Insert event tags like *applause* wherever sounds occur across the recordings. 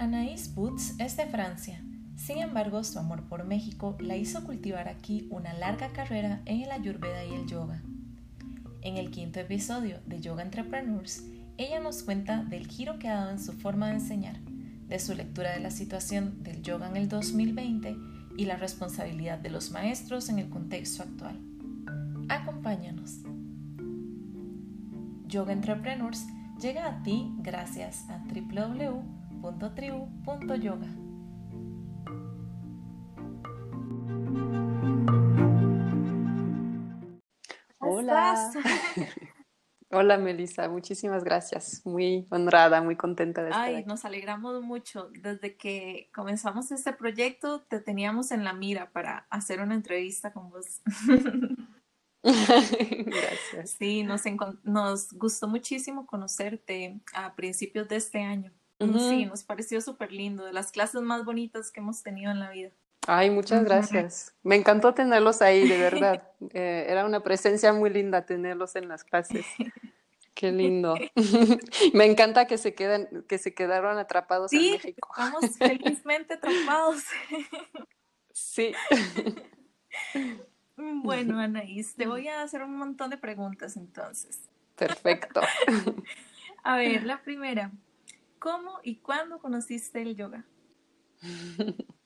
Anaïs Boots es de Francia. Sin embargo, su amor por México la hizo cultivar aquí una larga carrera en el ayurveda y el yoga. En el quinto episodio de Yoga Entrepreneurs, ella nos cuenta del giro que ha dado en su forma de enseñar, de su lectura de la situación del yoga en el 2020 y la responsabilidad de los maestros en el contexto actual. Acompáñanos. Yoga Entrepreneurs llega a ti gracias a www.tribu.yoga. Hola. *laughs* Hola Melissa, muchísimas gracias. Muy honrada, muy contenta de estar Ay, nos alegramos mucho. Desde que comenzamos este proyecto te teníamos en la mira para hacer una entrevista con vos. *laughs* *laughs* gracias. Sí, nos, nos gustó muchísimo conocerte a principios de este año. Sí, nos pareció súper lindo, de las clases más bonitas que hemos tenido en la vida. Ay, muchas gracias. Me encantó tenerlos ahí, de verdad. *laughs* Eh, era una presencia muy linda tenerlos en las clases. *laughs* Qué lindo. Me encanta que se queden, que se quedaron atrapados en México. Estamos felizmente atrapados. Sí. *laughs* Bueno, Anaís, te voy a hacer un montón de preguntas entonces. Perfecto. *laughs* A ver, la primera. ¿Cómo y cuándo conociste el yoga? *laughs*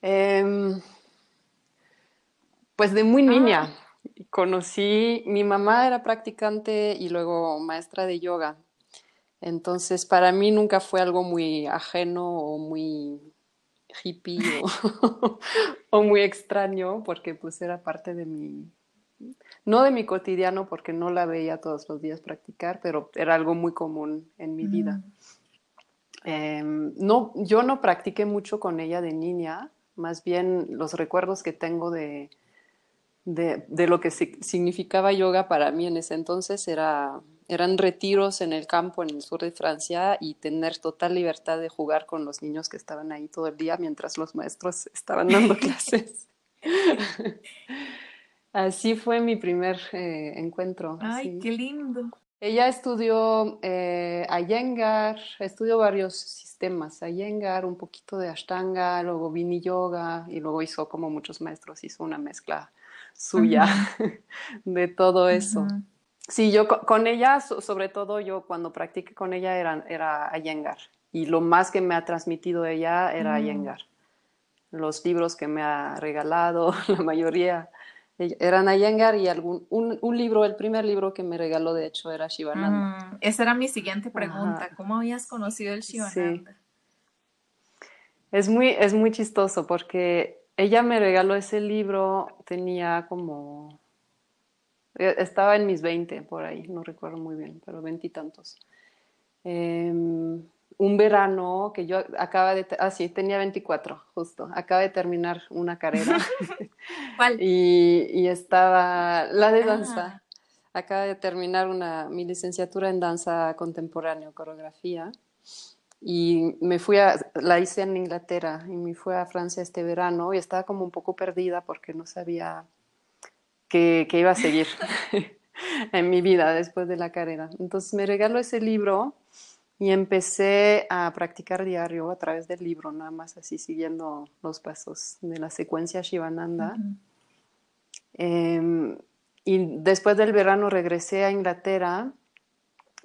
Em, pues de muy ah. niña. Conocí, mi mamá era practicante y luego maestra de yoga. Entonces, para mí nunca fue algo muy ajeno o muy hippie *laughs* o, muy extraño, porque pues era parte de mi, no de mi cotidiano, porque no la veía todos los días practicar, pero era algo muy común en mi vida. Mm. Em, no, yo no practiqué mucho con ella de niña, más bien los recuerdos que tengo de, de, lo que significaba yoga para mí en ese entonces era, eran retiros en el campo en el sur de Francia y tener total libertad de jugar con los niños que estaban ahí todo el día mientras los maestros estaban dando *laughs* clases. Así fue mi primer eh, encuentro. Ay, qué lindo. Ella estudió eh, Iyengar, estudió varios sistemas, Iyengar, un poquito de Ashtanga, luego Vini Yoga y luego hizo como muchos maestros, hizo una mezcla suya *laughs* de todo eso. Sí, yo con ella, sobre todo yo cuando practiqué con ella era, era Iyengar y lo más que me ha transmitido ella era mm. Iyengar. Los libros que me ha regalado, *laughs* la mayoría eran Iyengar y algún, un, libro, el primer libro que me regaló de hecho era Shivananda. Mm, esa era mi siguiente pregunta, ¿cómo habías conocido el Shivananda? Es muy, es muy chistoso porque ella me regaló ese libro, tenía como, estaba en mis 20 por ahí, no recuerdo muy bien, pero veintitantos. Eh, un verano que yo acaba de, ah sí, tenía 24 justo, acaba de terminar una carrera. *laughs* ¿Cuál? *laughs* Y, estaba, la de danza, ah. acaba de terminar una, mi licenciatura en danza contemporánea, coreografía, y me fui a, la hice en Inglaterra y me fui a Francia este verano y estaba como un poco perdida porque no sabía qué iba a seguir *laughs* en mi vida después de la carrera. Entonces me regaló ese libro y empecé a practicar diario a través del libro, nada más así siguiendo los pasos de la secuencia Shivananda. Em, y después del verano regresé a Inglaterra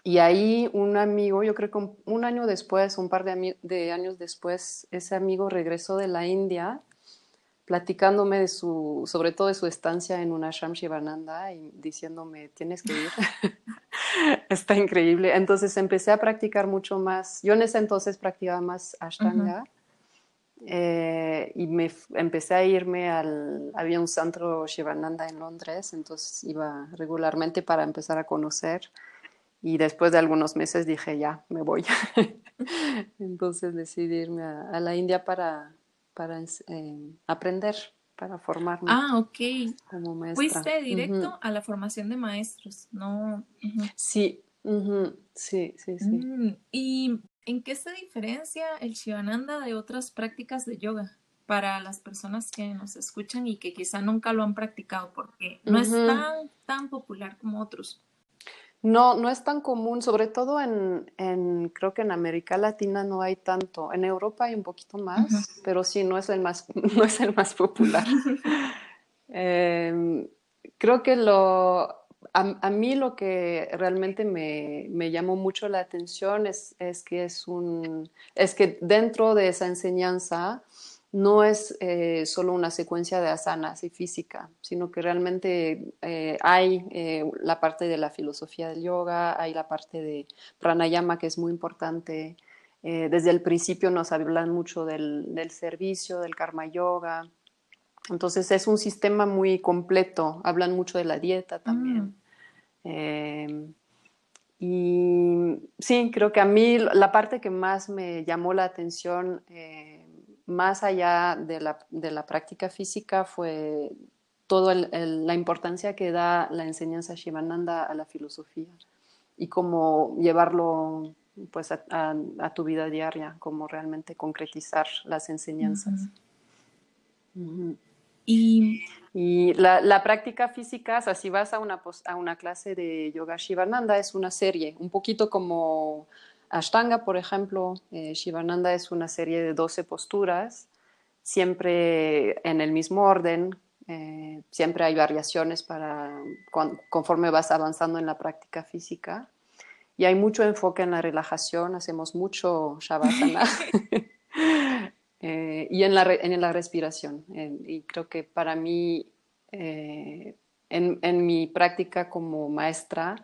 y ahí un amigo, yo creo que un, año después, un par de, de, años después, ese amigo regresó de la India platicándome de su, sobre todo de su estancia en una ashram Shivananda y diciéndome, tienes que ir. *laughs* Está increíble. Entonces empecé a practicar mucho más. Yo en ese entonces practicaba más Ashtanga. Eh, y me empecé a irme al había un centro Shivananda en Londres entonces iba regularmente para empezar a conocer y después de algunos meses dije ya me voy *laughs* entonces decidí irme a la India para para eh, aprender, para formarme. Ah, ok. Como maestra. Fuiste directo a la formación de maestros, ¿no? Sí, sí, sí, sí. Mm, ¿Y en qué se diferencia el Shivananda de otras prácticas de yoga? para las personas que nos escuchan y que quizá nunca lo han practicado porque no es tan, tan popular como otros. No, no es tan común, sobre todo en, en, creo que en América Latina no hay tanto. En Europa hay un poquito más, pero sí, no es el más, *laughs* no es el más popular. *laughs* Em, creo que lo, a, mí lo que realmente me, me, llamó mucho la atención es, es, que es un, es que dentro de esa enseñanza no es eh, solo una secuencia de asanas y física, sino que realmente eh, hay eh, la parte de la filosofía del yoga, hay la parte de pranayama que es muy importante. desde el principio nos hablan mucho del, del, servicio, del karma yoga. Entonces es un sistema muy completo, hablan mucho de la dieta también. Mm. y sí, creo que a mí la parte que más me llamó la atención más allá de la, práctica física fue toda la importancia que da la enseñanza Shivananda a la filosofía y cómo llevarlo pues a, tu vida diaria, cómo realmente concretizar las enseñanzas. Y, la, práctica física, o si vas a una, a una clase de yoga Shivananda, es una serie, un poquito como Ashtanga, por ejemplo, eh, Shivananda es una serie de 12 posturas, siempre en el mismo orden, eh, siempre hay variaciones para conforme vas avanzando en la práctica física. Y hay mucho enfoque en la relajación, hacemos mucho Shavasana *laughs* *laughs* eh, y en la, en la respiración. y creo que para mí, en, en mi práctica como maestra,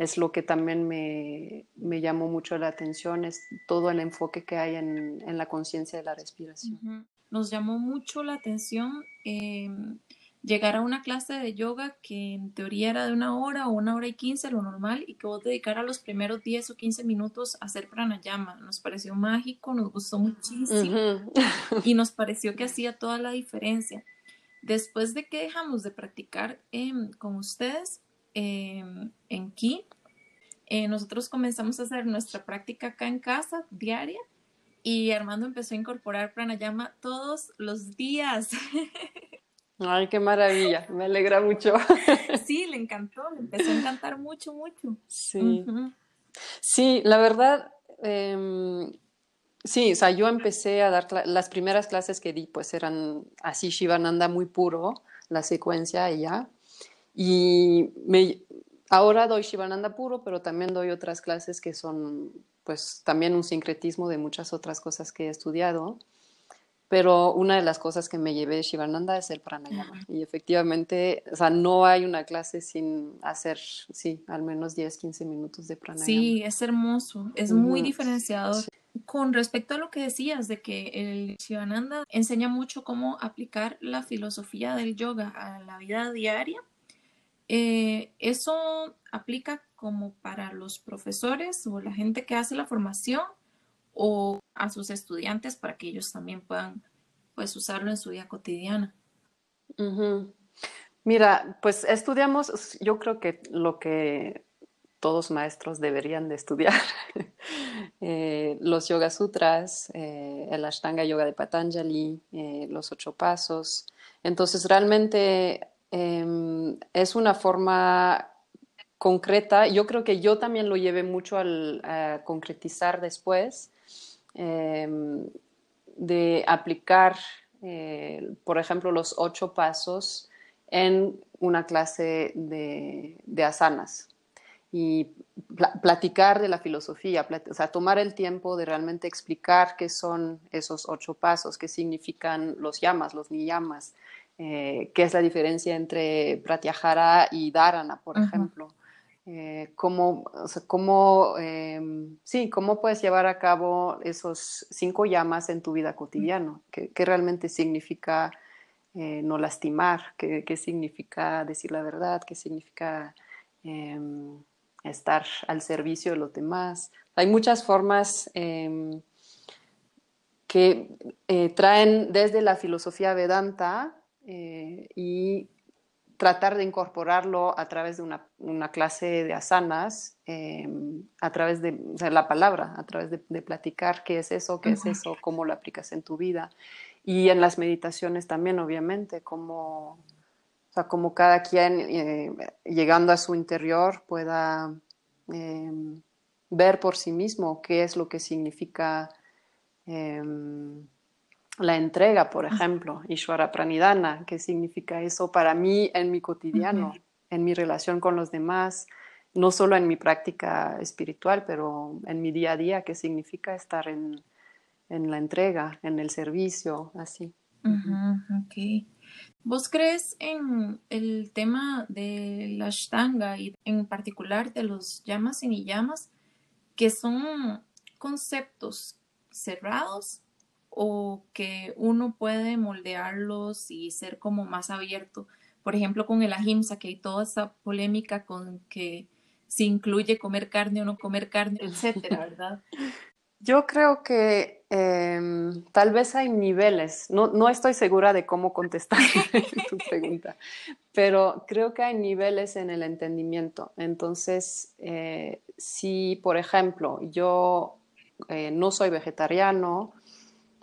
es lo que también me, me, llamó mucho la atención, es todo el enfoque que hay en, en la conciencia de la respiración. Nos llamó mucho la atención em, llegar a una clase de yoga que en teoría era de una hora o una hora y quince, lo normal, y que vos dedicara los primeros 10 o 15 minutos a hacer pranayama. Nos pareció mágico, nos gustó muchísimo y nos pareció que hacía toda la diferencia. Después de que dejamos de practicar em, con ustedes, Em, en Ki. Eh, nosotros comenzamos a hacer nuestra práctica acá en casa diaria y Armando empezó a incorporar pranayama todos los días. *laughs* Ay, qué maravilla, me alegra mucho. *laughs* Sí, le encantó, le empezó a encantar mucho, mucho. Sí, sí la verdad, em, sí, o sea, yo empecé a dar las primeras clases que di, pues eran así Shivananda muy puro, la secuencia y ya. Y me, ahora doy Shivananda puro, pero también doy otras clases que son pues también un sincretismo de muchas otras cosas que he estudiado. Pero una de las cosas que me llevé de Shivananda es el pranayama. Y efectivamente, o sea, no hay una clase sin hacer, sí, al menos 10, 15 minutos de pranayama. Sí, es hermoso, es muy diferenciado. Con respecto a lo que decías de que el Shivananda enseña mucho cómo aplicar la filosofía del yoga a la vida diaria, eh, eso aplica como para los profesores o la gente que hace la formación o a sus estudiantes para que ellos también puedan pues usarlo en su vida cotidiana. Mira, pues estudiamos, yo creo que lo que todos maestros deberían de estudiar, *laughs* eh, los Yoga Sutras, eh, el Ashtanga Yoga de Patanjali, los ocho pasos. Entonces, realmente Em, es una forma concreta. Yo creo que yo también lo llevé mucho al, a concretizar después, em, de aplicar, eh, por ejemplo, los ocho pasos en una clase de, asanas y platicar de la filosofía, o sea, tomar el tiempo de realmente explicar qué son esos ocho pasos, qué significan los llamas, los niyamas, eh, qué es la diferencia entre pratyahara y dharana, por ejemplo. Eh, cómo, cómo, em, sí, cómo puedes llevar a cabo esos cinco llamas en tu vida cotidiana, qué, realmente significa eh, no lastimar, ¿Qué, qué, significa decir la verdad, qué significa em, estar al servicio de los demás. Hay muchas formas em, que traen desde la filosofía vedanta eh, y tratar de incorporarlo a través de una, clase de asanas, em, a través de, la palabra, a través de, platicar qué es eso, qué es eso, cómo lo aplicas en tu vida. Y en las meditaciones también, obviamente, como, o sea, como cada quien eh, llegando a su interior pueda em, ver por sí mismo qué es lo que significa em, la entrega, por ejemplo, Ishwara Pranidhana, qué significa eso para mí en mi cotidiano, en mi relación con los demás, no solo en mi práctica espiritual, pero en mi día a día, qué significa estar en, la entrega, en el servicio, así. ¿Vos crees en el tema de la Ashtanga y en particular de los llamas y ni llamas, que son conceptos cerrados o que uno puede moldearlos y ser como más abierto? Por ejemplo, con el ahimsa, que hay toda esa polémica con que si incluye comer carne o no comer carne, *laughs* etcétera, ¿verdad? Yo creo que em, tal vez hay niveles, no, no, estoy segura de cómo contestar *laughs* tu pregunta, pero creo que hay niveles en el entendimiento. Entonces, eh, si, por ejemplo, yo eh, no soy vegetariano,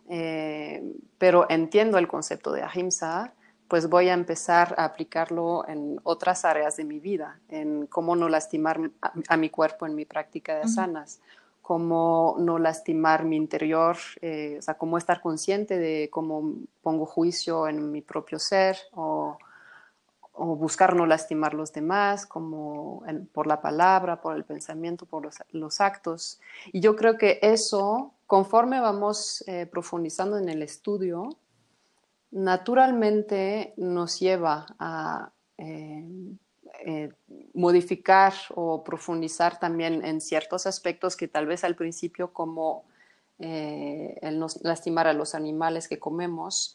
eh, pero entiendo el concepto de ahimsa, pues voy a empezar a aplicarlo en otras áreas de mi vida, en cómo no lastimar a, mi cuerpo en mi práctica de asanas, cómo no lastimar mi interior, eh, o sea, cómo estar consciente de cómo pongo juicio en mi propio ser o, buscar no lastimar a los demás, como por la palabra, por el pensamiento, por los, actos. Y yo creo que eso, conforme vamos eh, profundizando en el estudio, naturalmente nos lleva a eh, eh, modificar o profundizar también en ciertos aspectos que tal vez al principio como el lastimar a los animales que comemos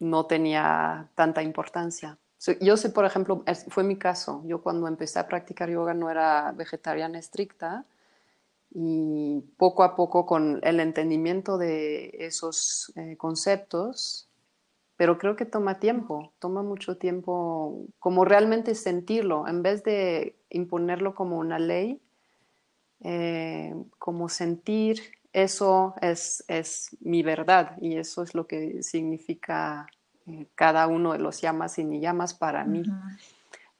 no tenía tanta importancia. Yo sé, por ejemplo, fue mi caso, yo cuando empecé a practicar yoga no era vegetariana estricta, y poco a poco con el entendimiento de esos eh, conceptos, pero creo que toma tiempo, toma mucho tiempo como realmente sentirlo, en vez de imponerlo como una ley, eh, como sentir eso es, es, mi verdad y eso es lo que significa eh, cada uno de los llamas y ni llamas para mí.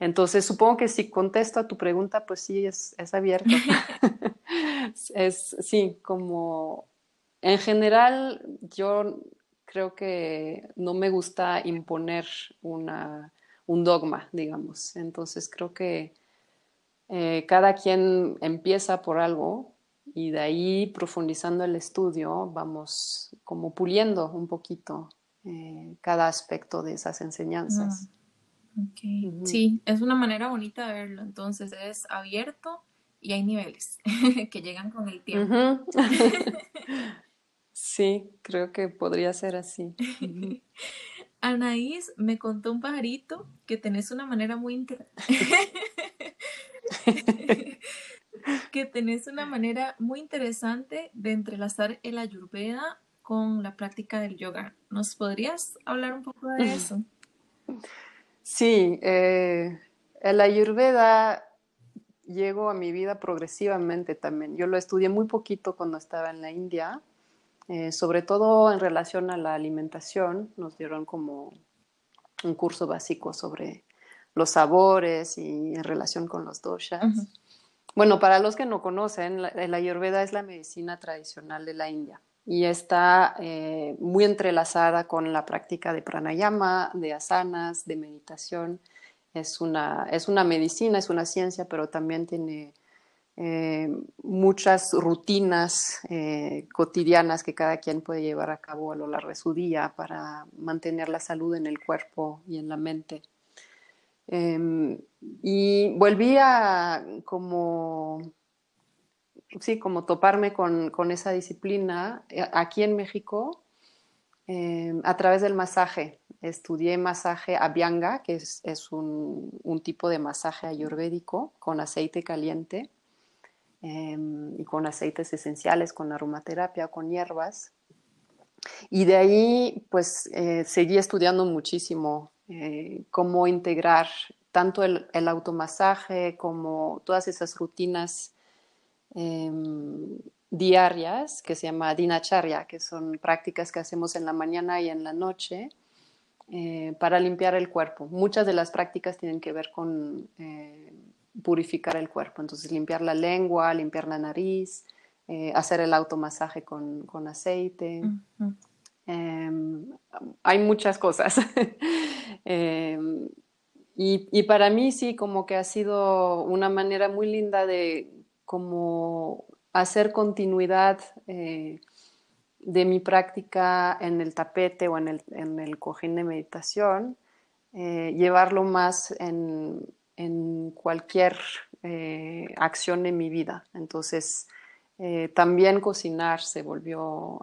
Entonces, supongo que si contesto a tu pregunta, pues sí, es, es abierto. *laughs* es, sí, como en general, yo creo que no me gusta imponer una, un dogma, digamos. Entonces, creo que eh, cada quien empieza por algo y de ahí, profundizando el estudio, vamos como puliendo un poquito eh, cada aspecto de esas enseñanzas. Mm. Sí, es una manera bonita de verlo. Entonces es abierto y hay niveles *laughs* que llegan con el tiempo. *laughs* sí, creo que podría ser así. *laughs* Anaís me contó un pajarito que tenés una manera muy que tenés una manera muy interesante de entrelazar el ayurveda con la práctica del yoga. ¿Nos podrías hablar un poco de eso? Sí, eh, el ayurveda llegó a mi vida progresivamente también. Yo lo estudié muy poquito cuando estaba en la India, eh, sobre todo en relación a la alimentación. Nos dieron como un curso básico sobre los sabores y en relación con los doshas. Bueno, para los que no conocen, el ayurveda es la medicina tradicional de la India y está eh, muy entrelazada con la práctica de pranayama, de asanas, de meditación. Es una, es una medicina, es una ciencia, pero también tiene eh, muchas rutinas eh, cotidianas que cada quien puede llevar a cabo a lo largo de su día para mantener la salud en el cuerpo y en la mente. Em, y volví a como sí, como toparme con, esa disciplina eh, aquí en México em, a través del masaje. Estudié masaje Abhyanga, que es, un, tipo de masaje ayurvédico con aceite caliente em, y con aceites esenciales, con aromaterapia, con hierbas. Y de ahí, pues, eh, seguí estudiando muchísimo eh, cómo integrar tanto el, el automasaje como todas esas rutinas Em, diarias que se llama dinacharya, que son prácticas que hacemos en la mañana y en la noche eh, para limpiar el cuerpo. Muchas de las prácticas tienen que ver con eh, purificar el cuerpo, entonces limpiar la lengua, limpiar la nariz, eh, hacer el automasaje con, con aceite. Em, hay muchas cosas. *laughs* Em, y, y, para mí sí, como que ha sido una manera muy linda de como hacer continuidad de mi práctica en el tapete o en el, en el cojín de meditación, eh, llevarlo más en, en cualquier eh, acción de mi vida. Entonces, eh, también cocinar se volvió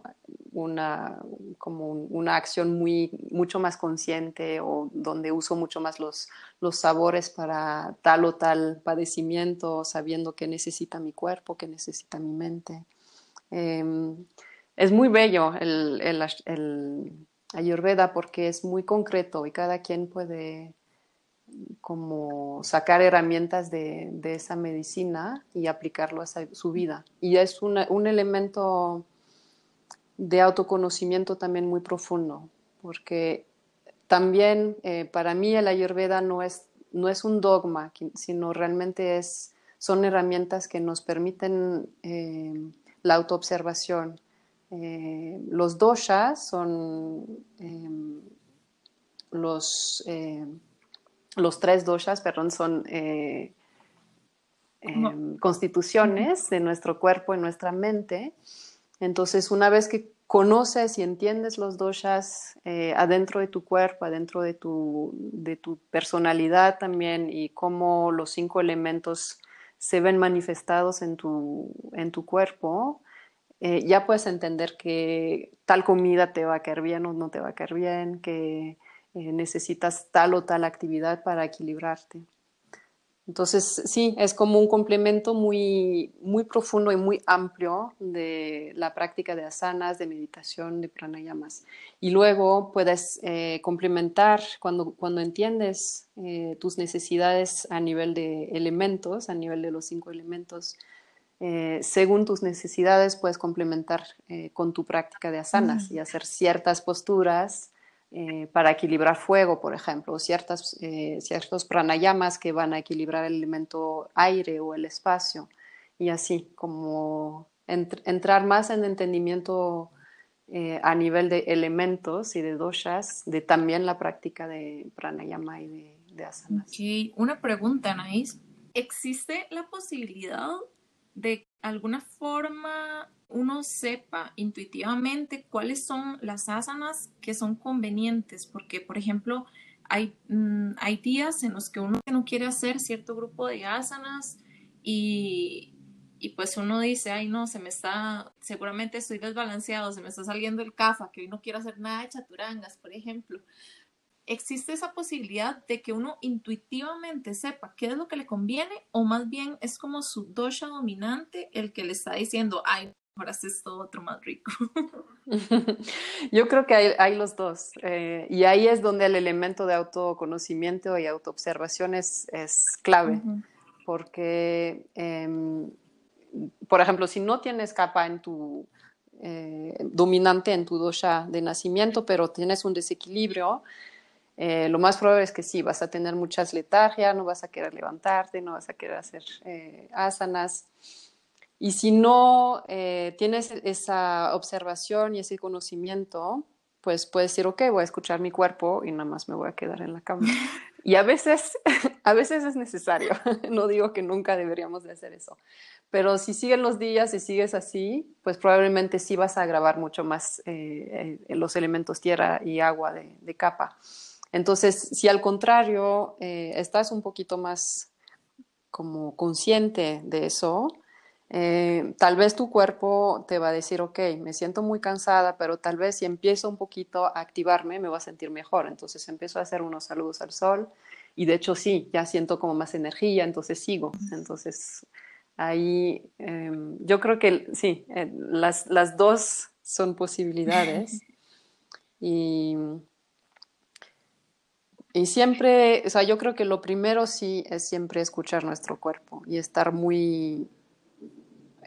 una, como una acción muy, mucho más consciente o donde uso mucho más los, los sabores para tal o tal padecimiento, sabiendo qué necesita mi cuerpo, qué necesita mi mente. Em, es muy bello el, el, Ayurveda porque es muy concreto y cada quien puede como sacar herramientas de, esa medicina y aplicarlo a su vida. Y es un elemento de autoconocimiento también muy profundo, porque también eh, para mí el Ayurveda no es, no es un dogma, sino realmente es, son herramientas que nos permiten eh, la autoobservación, eh, los doshas son los, los tres doshas, perdón, son eh, em, constituciones de nuestro cuerpo y nuestra mente. Entonces, una vez que conoces y entiendes los doshas adentro de tu cuerpo, adentro de tu, de tu personalidad también y cómo los cinco elementos se ven manifestados en tu, en tu cuerpo, eh, ya puedes entender que tal comida te va a caer bien o no te va a caer bien, que eh, necesitas tal o tal actividad para equilibrarte. Entonces, sí, es como un complemento muy, muy profundo y muy amplio de la práctica de asanas, de meditación, de pranayamas. Y luego puedes eh, complementar cuando, cuando entiendes tus necesidades a nivel de elementos, a nivel de los cinco elementos, eh, según tus necesidades puedes complementar eh, con tu práctica de asanas y hacer ciertas posturas eh, para equilibrar fuego, por ejemplo, ciertas, ciertos pranayamas que van a equilibrar el elemento aire o el espacio, y así como entrar más en entendimiento a nivel de elementos y de doshas, de también la práctica de pranayama y de, de asanas. Okay. Una pregunta, Anaís. ¿Existe la posibilidad de alguna forma uno sepa intuitivamente cuáles son las asanas que son convenientes, porque por ejemplo hay, mm, hay días en los que uno no quiere hacer cierto grupo de asanas y, y pues uno dice, ay no, se me está, seguramente estoy desbalanceado, se me está saliendo el cafa, que hoy no quiero hacer nada de chaturangas, por ejemplo existe esa posibilidad de que uno intuitivamente sepa qué es lo que le conviene o más bien es como su dosha dominante el que le está diciendo, ay, ahora es esto otro más rico. *laughs* Yo creo que hay, los dos eh, y ahí es donde el elemento de autoconocimiento y autoobservación es, es clave, porque, em, por ejemplo, si no tienes capa en tu... Eh, dominante en tu dosha de nacimiento, pero tienes un desequilibrio, eh, lo más probable es que sí, vas a tener muchas letargia, no vas a querer levantarte, no vas a querer hacer eh, asanas. Y si no eh, tienes esa observación y ese conocimiento, pues puedes decir, ok, voy a escuchar mi cuerpo y nada más me voy a quedar en la cama. Y a veces, *laughs* a veces es necesario. *laughs* No digo que nunca deberíamos de hacer eso. Pero si siguen los días y sigues así, pues probablemente sí vas a agravar mucho más los elementos tierra y agua de capa. Entonces, si al contrario eh, estás un poquito más como consciente de eso, eh, tal vez tu cuerpo te va a decir, ok, me siento muy cansada, pero tal vez si empiezo un poquito a activarme, me va a sentir mejor. Entonces empiezo a hacer unos saludos al sol y de hecho sí, ya siento como más energía, entonces sigo. Entonces ahí em, yo creo que sí, eh, las, las dos son posibilidades. *laughs* Y y siempre, o sea, yo creo que lo primero sí es siempre escuchar nuestro cuerpo y estar muy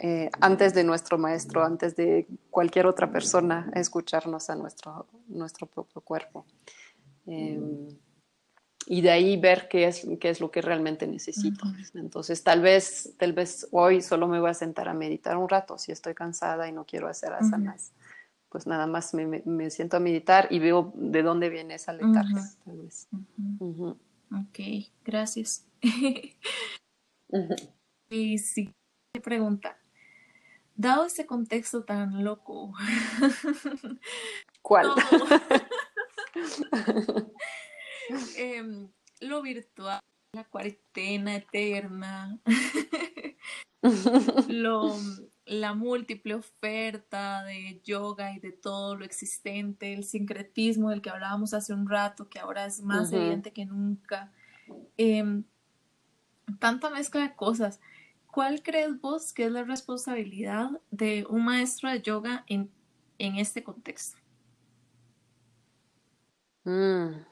eh, antes de nuestro maestro, antes de cualquier otra persona, escucharnos a nuestro, nuestro propio cuerpo. Em, y de ahí ver qué es, qué es lo que realmente necesito. Entonces, tal vez, tal vez hoy solo me voy a sentar a meditar un rato si estoy cansada y no quiero hacer asanas. Pues nada más me, me, siento a meditar y veo de dónde viene esa letargia, tal vez. Ok, gracias. *laughs* y sí, pregunta. Dado ese contexto tan loco. *laughs* ¿Cuál? *laughs* Em, lo virtual, la cuarentena eterna, la múltiple oferta de yoga y de todo lo existente, el sincretismo del que hablábamos hace un rato, que ahora es más evidente que nunca. Em, tanta mezcla de cosas. ¿Cuál crees vos que es la responsabilidad de un maestro de yoga en, este contexto? Mm.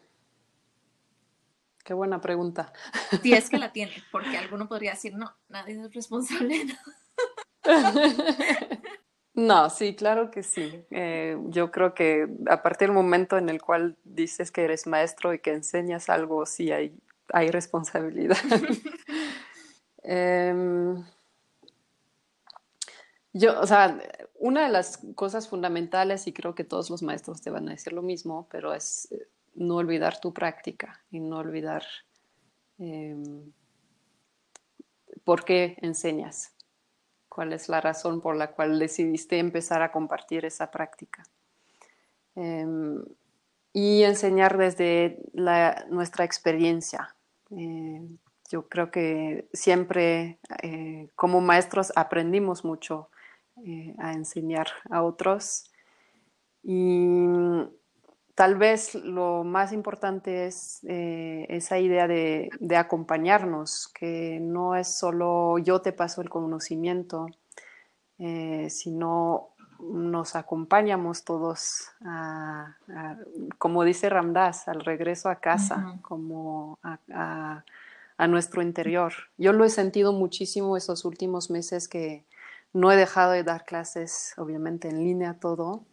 Qué buena pregunta. Si es que *laughs* la tiene, porque alguno podría decir, no, nadie es responsable. No, *laughs* sí, claro que sí. Eh, yo creo que a partir del momento en el cual dices que eres maestro y que enseñas algo, sí hay, hay responsabilidad. *laughs* Em, yo, o sea, una de las cosas fundamentales, y creo que todos los maestros te van a decir lo mismo, pero es eh, no olvidar tu práctica y no olvidar em, por qué enseñas, cuál es la razón por la cual decidiste empezar a compartir esa práctica. Em, y enseñar desde nuestra experiencia. Eh, yo creo que siempre eh, como maestros aprendimos mucho eh, a enseñar a otros y tal vez lo más importante es eh, esa idea de, acompañarnos, que no es solo yo te paso el conocimiento, sino nos acompañamos todos, como dice Ramdas, al regreso a casa, como a a nuestro interior. Yo lo he sentido muchísimo esos últimos meses que no he dejado de dar clases, obviamente en línea todo,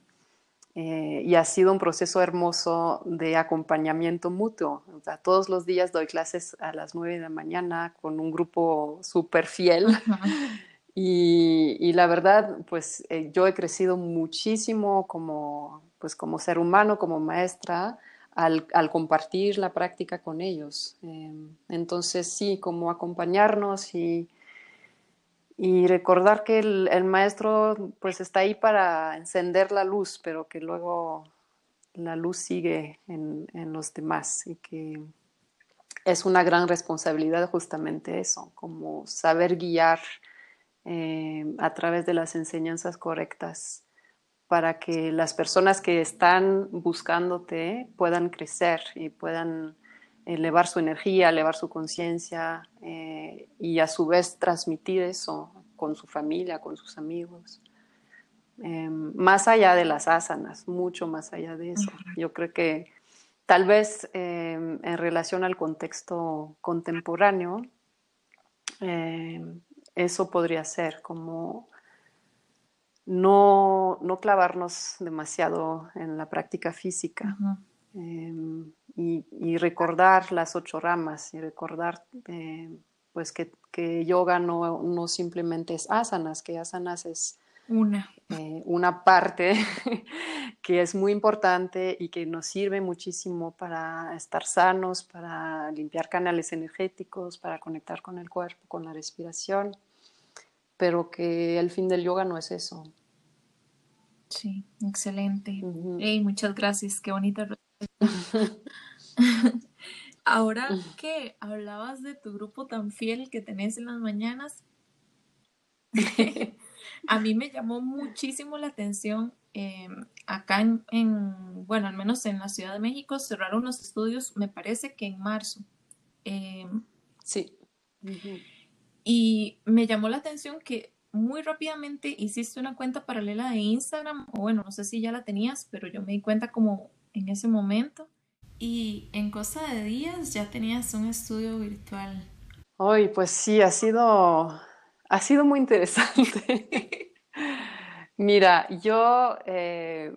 eh, y ha sido un proceso hermoso de acompañamiento mutuo. todos los días doy clases a las 9 de la mañana con un grupo súper fiel. *laughs* y, la verdad, pues eh, yo he crecido muchísimo como, pues, como ser humano, como maestra, al, compartir la práctica con ellos. Em, entonces, sí, como acompañarnos y, y recordar que el, maestro pues está ahí para encender la luz, pero que luego la luz sigue en, los demás y que es una gran responsabilidad justamente eso, como saber guiar em, a través de las enseñanzas correctas para que las personas que están buscándote puedan crecer y puedan elevar su energía, elevar su conciencia eh, y a su vez transmitir eso con su familia, con sus amigos. Em, más allá de las asanas, mucho más allá de eso. Yo creo que tal vez em, en relación al contexto contemporáneo, em, eso podría ser como no, no clavarnos demasiado en la práctica física y, recordar las ocho ramas y recordar eh, pues que, yoga no, no, simplemente es asanas, que asanas es una, eh, una parte *laughs* que es muy importante y que nos sirve muchísimo para estar sanos, para limpiar canales energéticos, para conectar con el cuerpo, con la respiración pero que el fin del yoga no es eso. Sí, excelente. muchas gracias, qué bonita *laughs* Ahora que hablabas de tu grupo tan fiel que tenés en las mañanas, *laughs* *laughs* a mí me llamó muchísimo la atención em, acá en, bueno, al menos en la Ciudad de México, cerraron los estudios, me parece que en marzo. Em, sí. Y me llamó la atención que muy rápidamente hiciste una cuenta paralela de Instagram, o bueno, no sé si ya la tenías, pero yo me di cuenta como en ese momento. Y en cosa de días ya tenías un estudio virtual. Hoy, pues sí, ha sido, Ha sido muy interesante. *laughs* Mira, yo eh,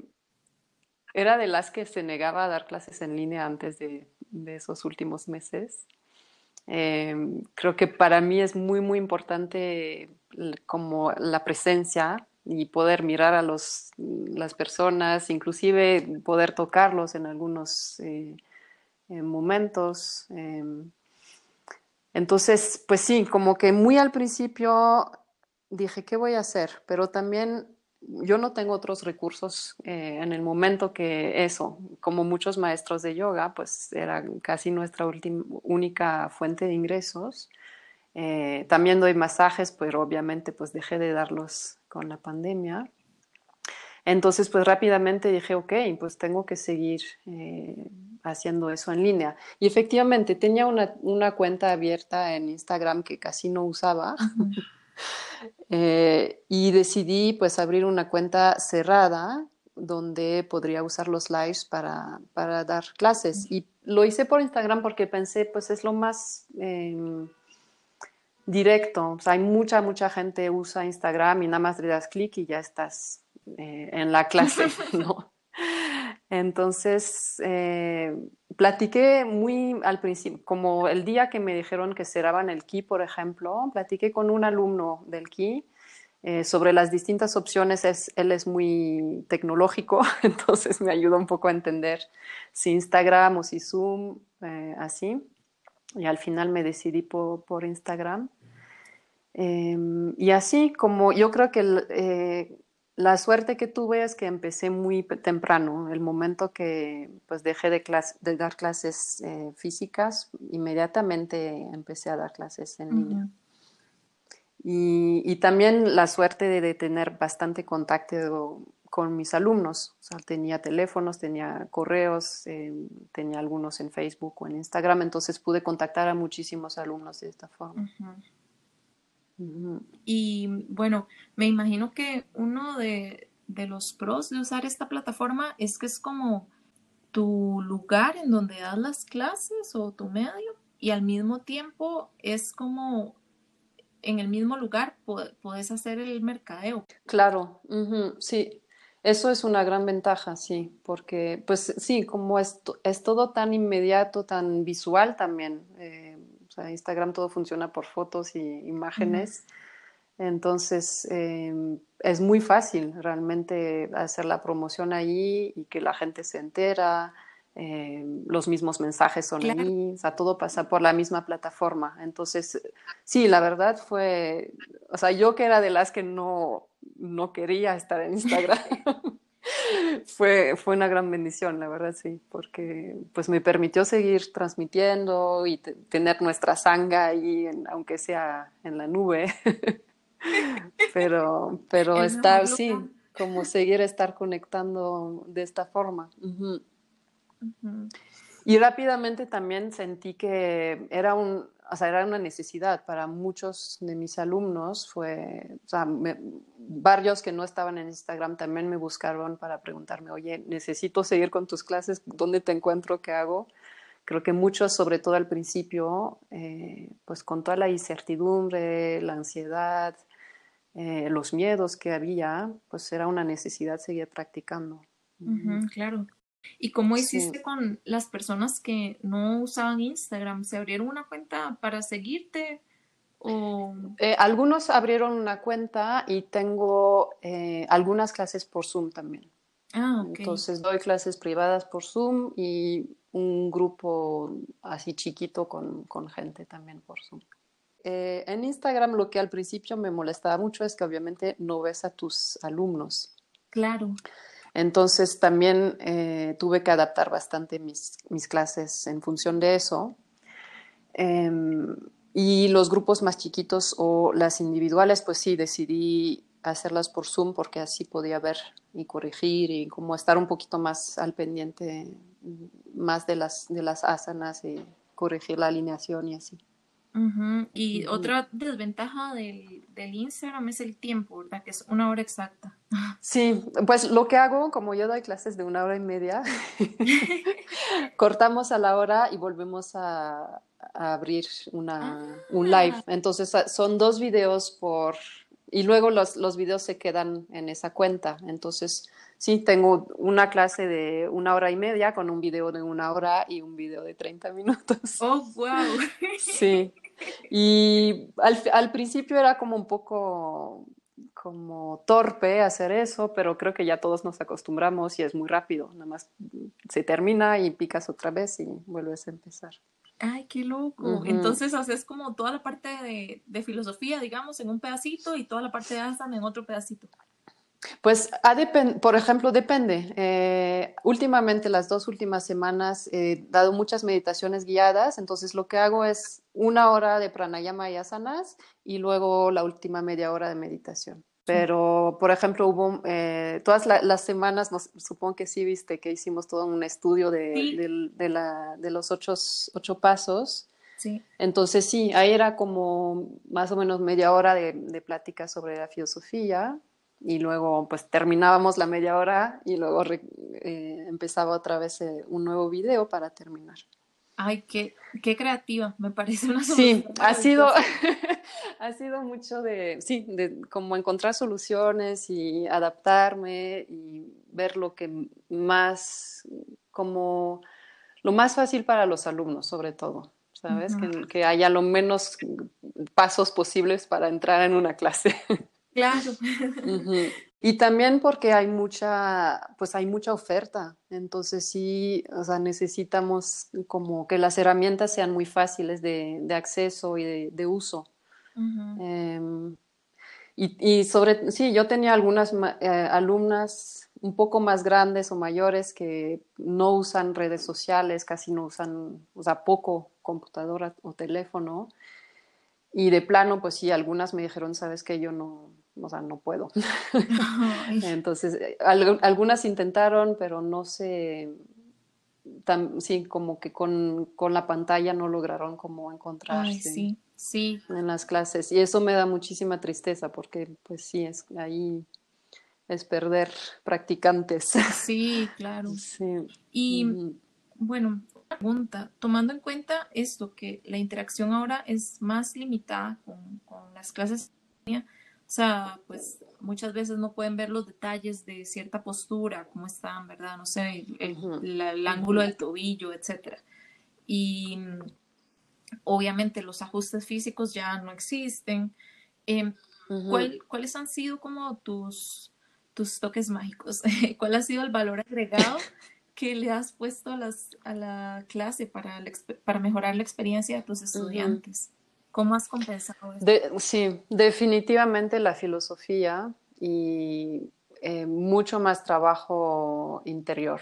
era de las que se negaba a dar clases en línea antes de, esos últimos meses. Em, creo que para mí es muy, muy importante como la presencia y poder mirar a los, las personas, inclusive poder tocarlos en algunos eh, momentos. Em, entonces, pues sí, como que muy al principio dije, ¿qué voy a hacer? Pero también yo no tengo otros recursos eh, en el momento que eso, como muchos maestros de yoga, pues era casi nuestra única fuente de ingresos. Eh, también doy masajes, pero obviamente pues dejé de darlos con la pandemia. Entonces pues rápidamente dije, ok, pues tengo que seguir eh, haciendo eso en línea. Y efectivamente tenía una, una, cuenta abierta en Instagram que casi no usaba. *laughs* Eh, y decidí pues abrir una cuenta cerrada donde podría usar los lives para, para dar clases. Y lo hice por Instagram porque pensé pues es lo más em, directo. O sea, hay mucha, mucha gente usa Instagram y nada más le das clic y ya estás eh, en la clase, *laughs* ¿no? Entonces, eh, platiqué muy al principio, como el día que me dijeron que cerraban el KI, por ejemplo, platiqué con un alumno del KI eh, sobre las distintas opciones. Es, él es muy tecnológico, *laughs* entonces me ayuda un poco a entender si Instagram o si Zoom, así. Y al final me decidí por, por Instagram. Em, y así como yo creo que el, la suerte que tuve es que empecé muy temprano, el momento que pues dejé de, de dar clases eh, físicas, inmediatamente empecé a dar clases en línea. y, también la suerte de, tener bastante contacto con mis alumnos, o sea, tenía teléfonos, tenía correos, eh, tenía algunos en Facebook o en Instagram, entonces pude contactar a muchísimos alumnos de esta forma. Y bueno, me imagino que uno de, los pros de usar esta plataforma es que es como tu lugar en donde das las clases o tu medio y al mismo tiempo es como en el mismo lugar puedes hacer el mercadeo. Claro, sí, eso es una gran ventaja, sí, porque pues sí, como es, es todo tan inmediato, tan visual también. Eh, Instagram todo funciona por fotos y imágenes. Entonces, em, es muy fácil realmente hacer la promoción ahí y que la gente se entera. Em, los mismos mensajes son ahí, o sea, todo pasa por la misma plataforma. Entonces, sí, la verdad fue, o sea, yo que era de las que no, no quería estar en *laughs* Instagram, *laughs* fue, fue una gran bendición, la verdad, sí, porque pues me permitió seguir transmitiendo y tener nuestra sanga ahí, aunque sea en la nube. *laughs* pero pero estar, sí, como seguir estar conectando de esta forma. Y rápidamente también sentí que era un, o sea, era una necesidad para muchos de mis alumnos. Fue, o sea, varios que no estaban en Instagram también me buscaron para preguntarme, oye, necesito seguir con tus clases, ¿dónde te encuentro? ¿Qué hago? Creo que muchos, sobre todo al principio, eh, pues con toda la incertidumbre, la ansiedad, eh, los miedos que había, pues era una necesidad seguir practicando. claro. ¿Y cómo hiciste con las personas que no usaban Instagram? ¿Se abrieron una cuenta para seguirte? O... Eh, algunos abrieron una cuenta y tengo eh, algunas clases por Zoom también. Ah, Entonces doy clases privadas por Zoom y un grupo así chiquito con, con gente también por Zoom. Eh, en Instagram lo que al principio me molestaba mucho es que obviamente no ves a tus alumnos. Claro. Entonces también eh, tuve que adaptar bastante mis, clases en función de eso. Em, y los grupos más chiquitos o las individuales, pues sí, decidí hacerlas por Zoom porque así podía ver y corregir y como estar un poquito más al pendiente más de las, de las asanas y corregir la alineación y así. Y otra desventaja del, Instagram es el tiempo, ¿verdad? Que es una hora exacta. *laughs* Sí, pues lo que hago, como yo doy clases de una hora y media, *laughs* cortamos a la hora y volvemos a, abrir una, un live. Ah. Entonces son dos videos por... Y luego los, los videos se quedan en esa cuenta. Entonces, sí, tengo una clase de una hora y media con un video de una hora y un video de 30 minutos. ¡Oh, wow! *laughs* Sí. Y al, al principio era como un poco como torpe hacer eso, pero creo que ya todos nos acostumbramos y es muy rápido. Nada más se termina y picas otra vez y vuelves a empezar. Ay, qué loco. Entonces haces como toda la parte de, de, filosofía, digamos, en un pedacito y toda la parte de asana en otro pedacito. Pues, por ejemplo, depende. Eh, últimamente, las dos últimas semanas, he dado muchas meditaciones guiadas, entonces lo que hago es una hora de pranayama y asanas y luego la última media hora de meditación. Pero, por ejemplo, hubo eh, todas las semanas, supongo que sí viste que hicimos todo un estudio de, de, la, de los ocho, ocho pasos. Sí. Entonces, sí, ahí era como más o menos media hora de, de plática sobre la filosofía y luego pues terminábamos la media hora y luego eh, empezaba otra vez eh, un nuevo video para terminar. Ay, qué, qué creativa, me parece una. Sí, ha sido, *laughs* ha sido mucho de, sí, de como encontrar soluciones y adaptarme y ver lo que más, como lo más fácil para los alumnos, sobre todo, ¿sabes? que, que haya lo menos pasos posibles para entrar en una clase. *laughs* Claro. Y también porque hay mucha, pues hay mucha oferta, entonces sí, o sea, necesitamos como que las herramientas sean muy fáciles de, acceso y de, uso. Em, y, sobre, sí, yo tenía algunas eh, alumnas un poco más grandes o mayores que no usan redes sociales, casi no usan, o sea, poco computadora o teléfono. Y de plano, pues sí, algunas me dijeron, sabes que yo no, o sea, no puedo. *laughs* Entonces, eh, algunas intentaron, pero no sé, sí, como que con, con, la pantalla no lograron como encontrarse sí, sí. en las clases. Y eso me da muchísima tristeza porque, pues sí, es ahí es perder practicantes. *laughs* Sí, claro. Sí. Y bueno, pregunta, tomando en cuenta esto, que la interacción ahora es más limitada con, con las clases o sea, pues muchas veces no pueden ver los detalles de cierta postura, cómo están, ¿verdad? No sé, el, ángulo del tobillo, etcétera. Y obviamente los ajustes físicos ya no existen. Em, ¿Cuáles han sido como tus, tus toques mágicos? *laughs* ¿Cuál ha sido el valor agregado *laughs* que le has puesto a, las, a la clase para, para mejorar la experiencia de tus estudiantes? ¿Cómo sí, definitivamente la filosofía y eh, mucho más trabajo interior,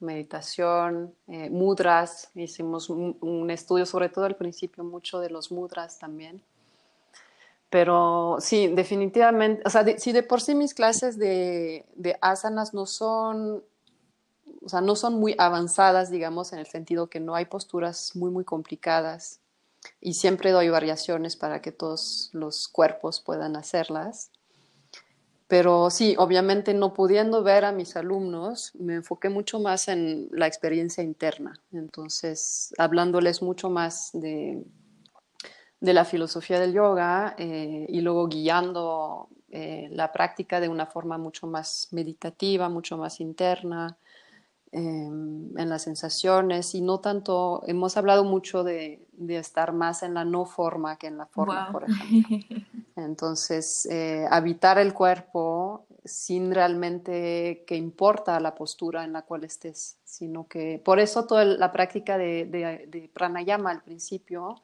meditación, eh, mudras. Hicimos un, estudio, sobre todo al principio, mucho de los mudras también. Pero sí, definitivamente, o sea, si de por sí mis clases de, de asanas no son, o sea, no son muy avanzadas, digamos, en el sentido que no hay posturas muy, muy complicadas y siempre doy variaciones para que todos los cuerpos puedan hacerlas. Pero sí, obviamente no pudiendo ver a mis alumnos, me enfoqué mucho más en la experiencia interna. Entonces, hablándoles mucho más de, de la filosofía del yoga eh, y luego guiando eh, la práctica de una forma mucho más meditativa, mucho más interna, Em, en las sensaciones y no tanto, hemos hablado mucho de, de, estar más en la no forma que en la forma, por ejemplo. *laughs* Entonces, eh, habitar el cuerpo sin realmente que importa la postura en la cual estés, sino que por eso toda la práctica de, de, de pranayama al principio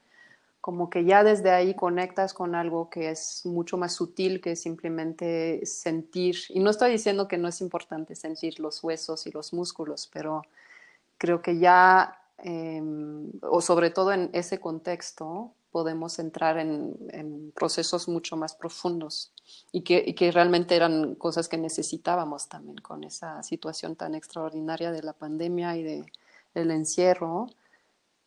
como que ya desde ahí conectas con algo que es mucho más sutil que simplemente sentir. Y no estoy diciendo que no es importante sentir los huesos y los músculos, pero creo que ya, em, o sobre todo en ese contexto, podemos entrar en, procesos mucho más profundos y que, que, realmente eran cosas que necesitábamos también con esa situación tan extraordinaria de la pandemia y de, del encierro.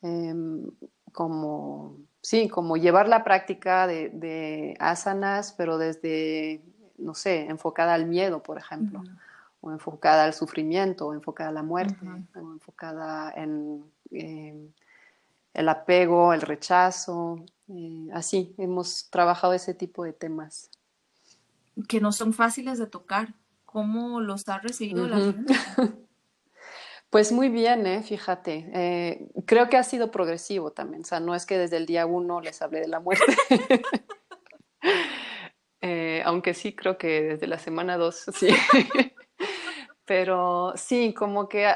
Em, como sí, como llevar la práctica de, asanas, pero desde, no sé, enfocada al miedo, por ejemplo, o enfocada al sufrimiento, o enfocada a la muerte, o enfocada en, el apego, el rechazo, eh, así, hemos trabajado ese tipo de temas. Que no son fáciles de tocar. ¿Cómo los ha recibido la gente? *laughs* Pues muy bien, ¿eh? fíjate. Eh, creo que ha sido progresivo también. O sea, no es que desde el día uno les hablé de la muerte. *laughs* Eh, aunque sí, creo que desde la semana dos, sí. *laughs* Pero sí, como que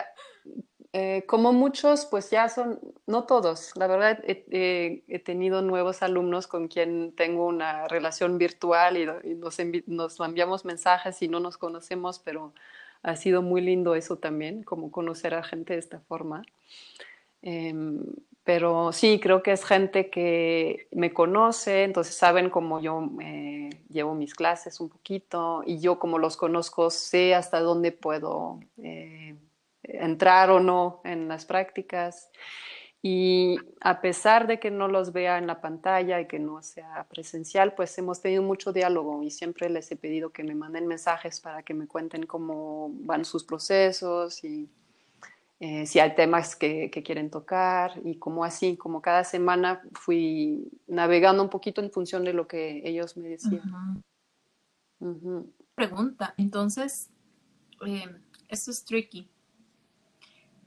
eh, como muchos, pues ya son, no todos, la verdad he, tenido nuevos alumnos con quien tengo una relación virtual y, nos, nos, enviamos mensajes y no nos conocemos, pero ha sido muy lindo eso también, como conocer a gente de esta forma. Em, pero sí, creo que es gente que me conoce, entonces saben cómo yo llevo mis clases un poquito y yo como los conozco sé hasta dónde puedo eh, entrar o no en las prácticas. Y a pesar de que no los vea en la pantalla y que no sea presencial, pues hemos tenido mucho diálogo y siempre les he pedido que me manden mensajes para que me cuenten cómo van sus procesos y eh, si hay temas que, quieren tocar y como así, como cada semana fui navegando un poquito en función de lo que ellos me decían. Pregunta, entonces, eh, esto es tricky.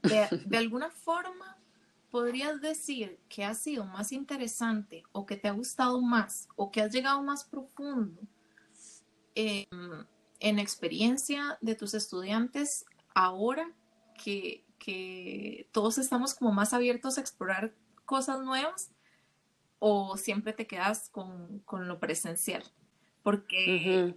de alguna forma ¿podrías decir que ha sido más interesante o que te ha gustado más o que has llegado más profundo en experiencia de tus estudiantes ahora que, todos estamos como más abiertos a explorar cosas nuevas o siempre te quedas con, lo presencial? Porque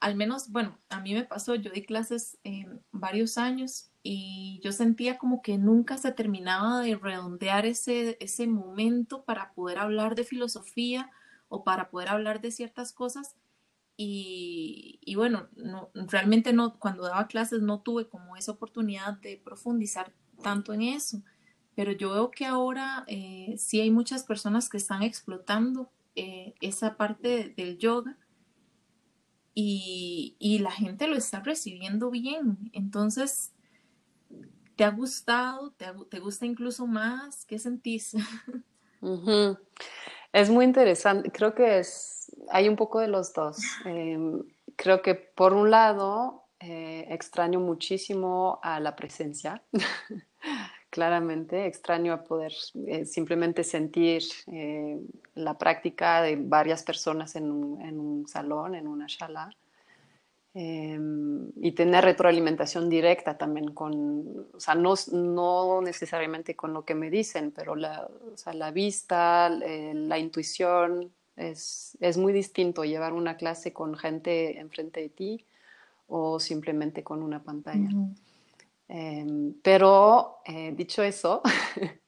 al menos, bueno, a mí me pasó, yo di clases en varios años y yo sentía como que nunca se terminaba de redondear ese, ese momento para poder hablar de filosofía o para poder hablar de ciertas cosas. Y, y bueno, no, realmente no, cuando daba clases no tuve como esa oportunidad de profundizar tanto en eso. Pero yo veo que ahora eh, sí hay muchas personas que están explotando eh, esa parte del yoga y, la gente lo está recibiendo bien. Entonces, ¿Te ha gustado? ¿Te, gusta incluso más? ¿Qué sentís? *laughs* Es muy interesante. Creo que es, hay un poco de los dos. Em, creo que por un lado eh, extraño muchísimo a la presencia. *laughs* Claramente, extraño a poder eh, simplemente sentir eh, la práctica de varias personas en un, en un salón, en una shala. Em, y tener retroalimentación directa también con, o sea, no, no necesariamente con lo que me dicen, pero la, o sea, la vista, la intuición, es, es, muy distinto llevar una clase con gente enfrente de ti o simplemente con una pantalla. Em, pero eh, dicho eso, *laughs*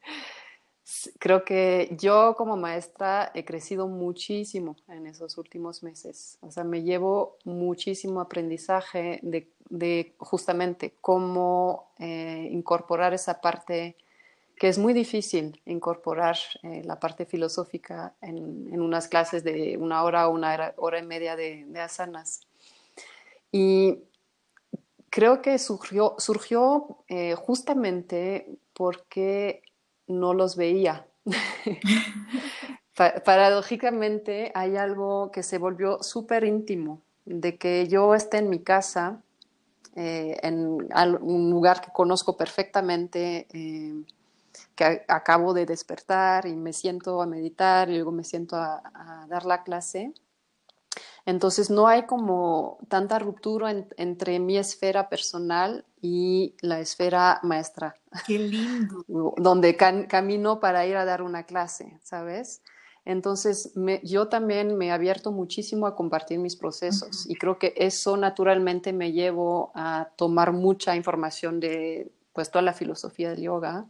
creo que yo como maestra he crecido muchísimo en esos últimos meses. O sea, me llevo muchísimo aprendizaje de, justamente cómo eh, incorporar esa parte que es muy difícil incorporar eh, la parte filosófica en, unas clases de una hora o una hora, y media de, asanas. Y creo que surgió, eh, justamente porque no los veía. Paradójicamente hay algo que se volvió súper íntimo, de que yo esté en mi casa, eh, en un lugar que conozco perfectamente, eh, que acabo de despertar y me siento a meditar y luego me siento a dar la clase entonces no hay como tanta ruptura entre mi esfera personal y la esfera maestra. Qué lindo. *laughs* Donde camino para ir a dar una clase, ¿sabes? Entonces yo también me he abierto muchísimo a compartir mis procesos y creo que eso naturalmente me llevo a tomar mucha información de pues toda la filosofía del yoga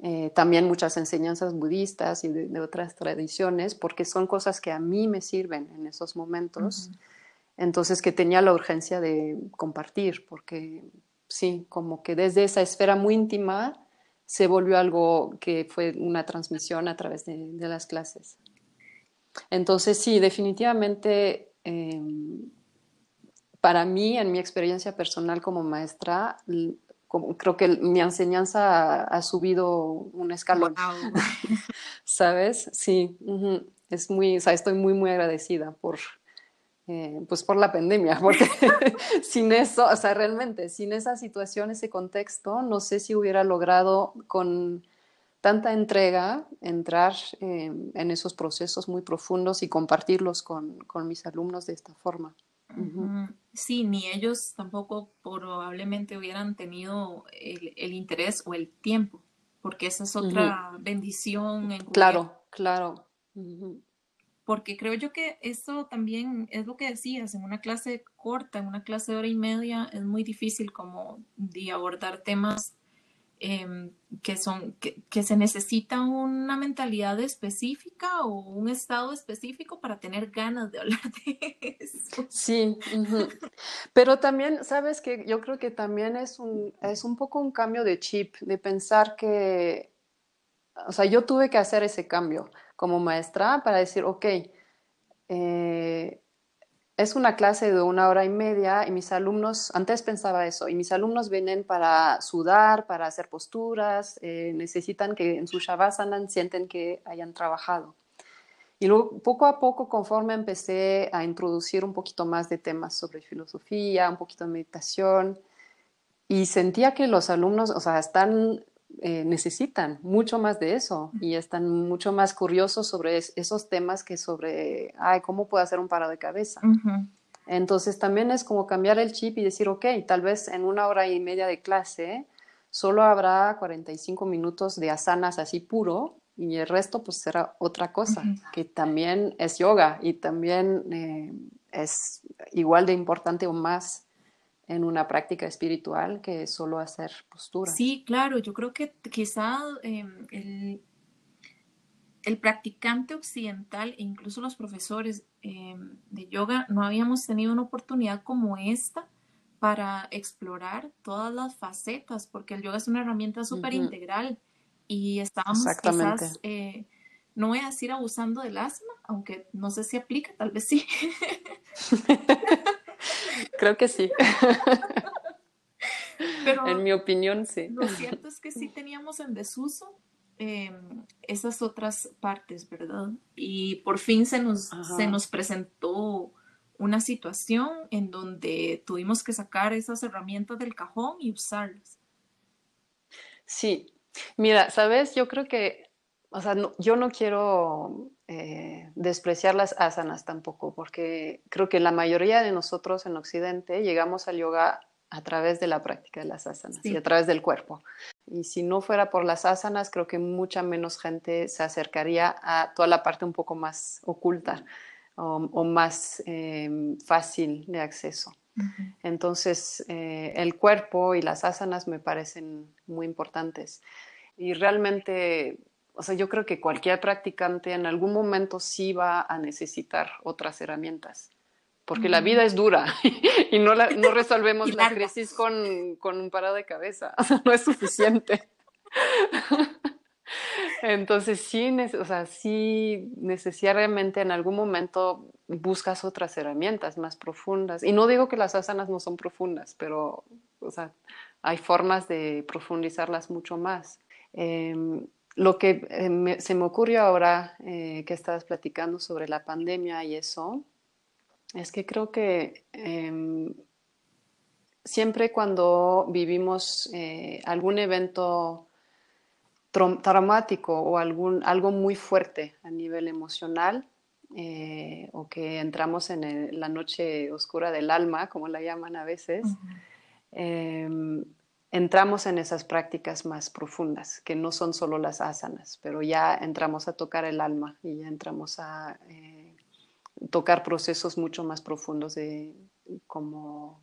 eh, también muchas enseñanzas budistas y de, otras tradiciones, porque son cosas que a mí me sirven en esos momentos. Entonces, que tenía la urgencia de compartir, porque sí, como que desde esa esfera muy íntima se volvió algo que fue una transmisión a través de, las clases. Entonces, sí, definitivamente, em, para mí, en mi experiencia personal como maestra, creo que mi enseñanza ha, subido un escalón. *laughs* ¿Sabes? Sí, es muy, o sea, estoy muy, muy agradecida por, eh, pues por la pandemia, porque *laughs* sin eso, o sea, realmente, sin esa situación, ese contexto, no sé si hubiera logrado con tanta entrega entrar eh, en esos procesos muy profundos y compartirlos con, con mis alumnos de esta forma. Sí, ni ellos tampoco probablemente hubieran tenido el, interés o el tiempo, porque esa es otra bendición. En claro, claro. Porque creo yo que esto también es lo que decías, en una clase corta, en una clase de hora y media, es muy difícil como de abordar temas Em, que son que, se necesita una mentalidad específica o un estado específico para tener ganas de *laughs* hablar de eso. Sí, pero también, sabes que yo creo que también es un, es un poco un cambio de chip, de pensar que, o sea, yo tuve que hacer ese cambio como maestra para decir, ok, eh, es una clase de una hora y media y mis alumnos, antes pensaba eso, y mis alumnos vienen para sudar, para hacer posturas, eh, necesitan que en su Shavasana sienten que hayan trabajado. Y luego, poco a poco, conforme empecé a introducir un poquito más de temas sobre filosofía, un poquito de meditación, y sentía que los alumnos, o sea, están eh, necesitan mucho más de eso y están mucho más curiosos sobre esos temas que sobre, ay, ¿cómo puedo hacer un paro de cabeza? Entonces también es como cambiar el chip y decir, ok, tal vez en una hora y media de clase solo habrá 45 minutos de asanas así puro y el resto pues será otra cosa, que también es yoga y también eh, es igual de importante o más en una práctica espiritual que solo hacer postura. Sí, claro, yo creo que quizá em, el, el, practicante occidental e incluso los profesores em, de yoga no habíamos tenido una oportunidad como esta para explorar todas las facetas, porque el yoga es una herramienta súper integral y estábamos quizás, eh, no voy a decir abusando del asma, aunque no sé si aplica, tal vez sí. *laughs* Creo que sí. *laughs* Pero en mi opinión, sí. Lo cierto es que sí teníamos en desuso em, esas otras partes, ¿verdad? Y por fin se nos, se nos presentó una situación en donde tuvimos que sacar esas herramientas del cajón y usarlas. Sí, mira, sabes, yo creo que, o sea, yo no quiero eh, despreciar las asanas tampoco, porque creo que la mayoría de nosotros en Occidente llegamos al yoga a través de la práctica de las asanas y a través del cuerpo. Y si no fuera por las asanas, creo que mucha menos gente se acercaría a toda la parte un poco más oculta o, más eh, fácil de acceso. Entonces, eh, el cuerpo y las asanas me parecen muy importantes. Y realmente o sea, yo creo que cualquier practicante en algún momento sí va a necesitar otras herramientas, porque la vida es dura *laughs* y no, no *laughs* resolvemos la crisis con, con, un parado de cabeza, *laughs* no es suficiente. Entonces sí, o sea, sí necesariamente en algún momento buscas otras herramientas más profundas. Y no digo que las asanas no son profundas, pero o sea, hay formas de profundizarlas mucho más. Em, lo que eh, se me ocurrió ahora eh, que estabas platicando sobre la pandemia y eso, es que creo que em, siempre cuando vivimos eh, algún evento traumático o algún, algo muy fuerte a nivel emocional, o que entramos en la noche oscura del alma, como la llaman a veces, entramos en esas prácticas más profundas, que no son solo las asanas, pero ya entramos a tocar el alma y ya entramos a eh, tocar procesos mucho más profundos de como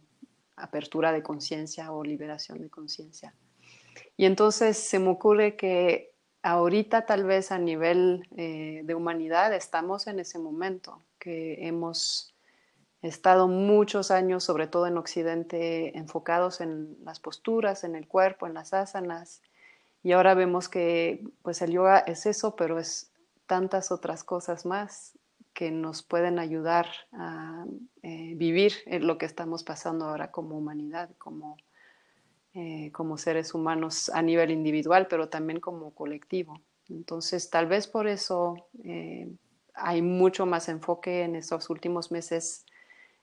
apertura de conciencia o liberación de conciencia. Y entonces se me ocurre que ahorita tal vez a nivel eh, de humanidad estamos en ese momento, que hemos He estado muchos años, sobre todo en Occidente, enfocados en las posturas, en el cuerpo, en las asanas. Y ahora vemos que pues el yoga es eso, pero es tantas otras cosas más que nos pueden ayudar a eh, vivir lo que estamos pasando ahora como humanidad, como eh, como seres humanos a nivel individual, pero también como colectivo. Entonces, tal vez por eso eh, hay mucho más enfoque en estos últimos meses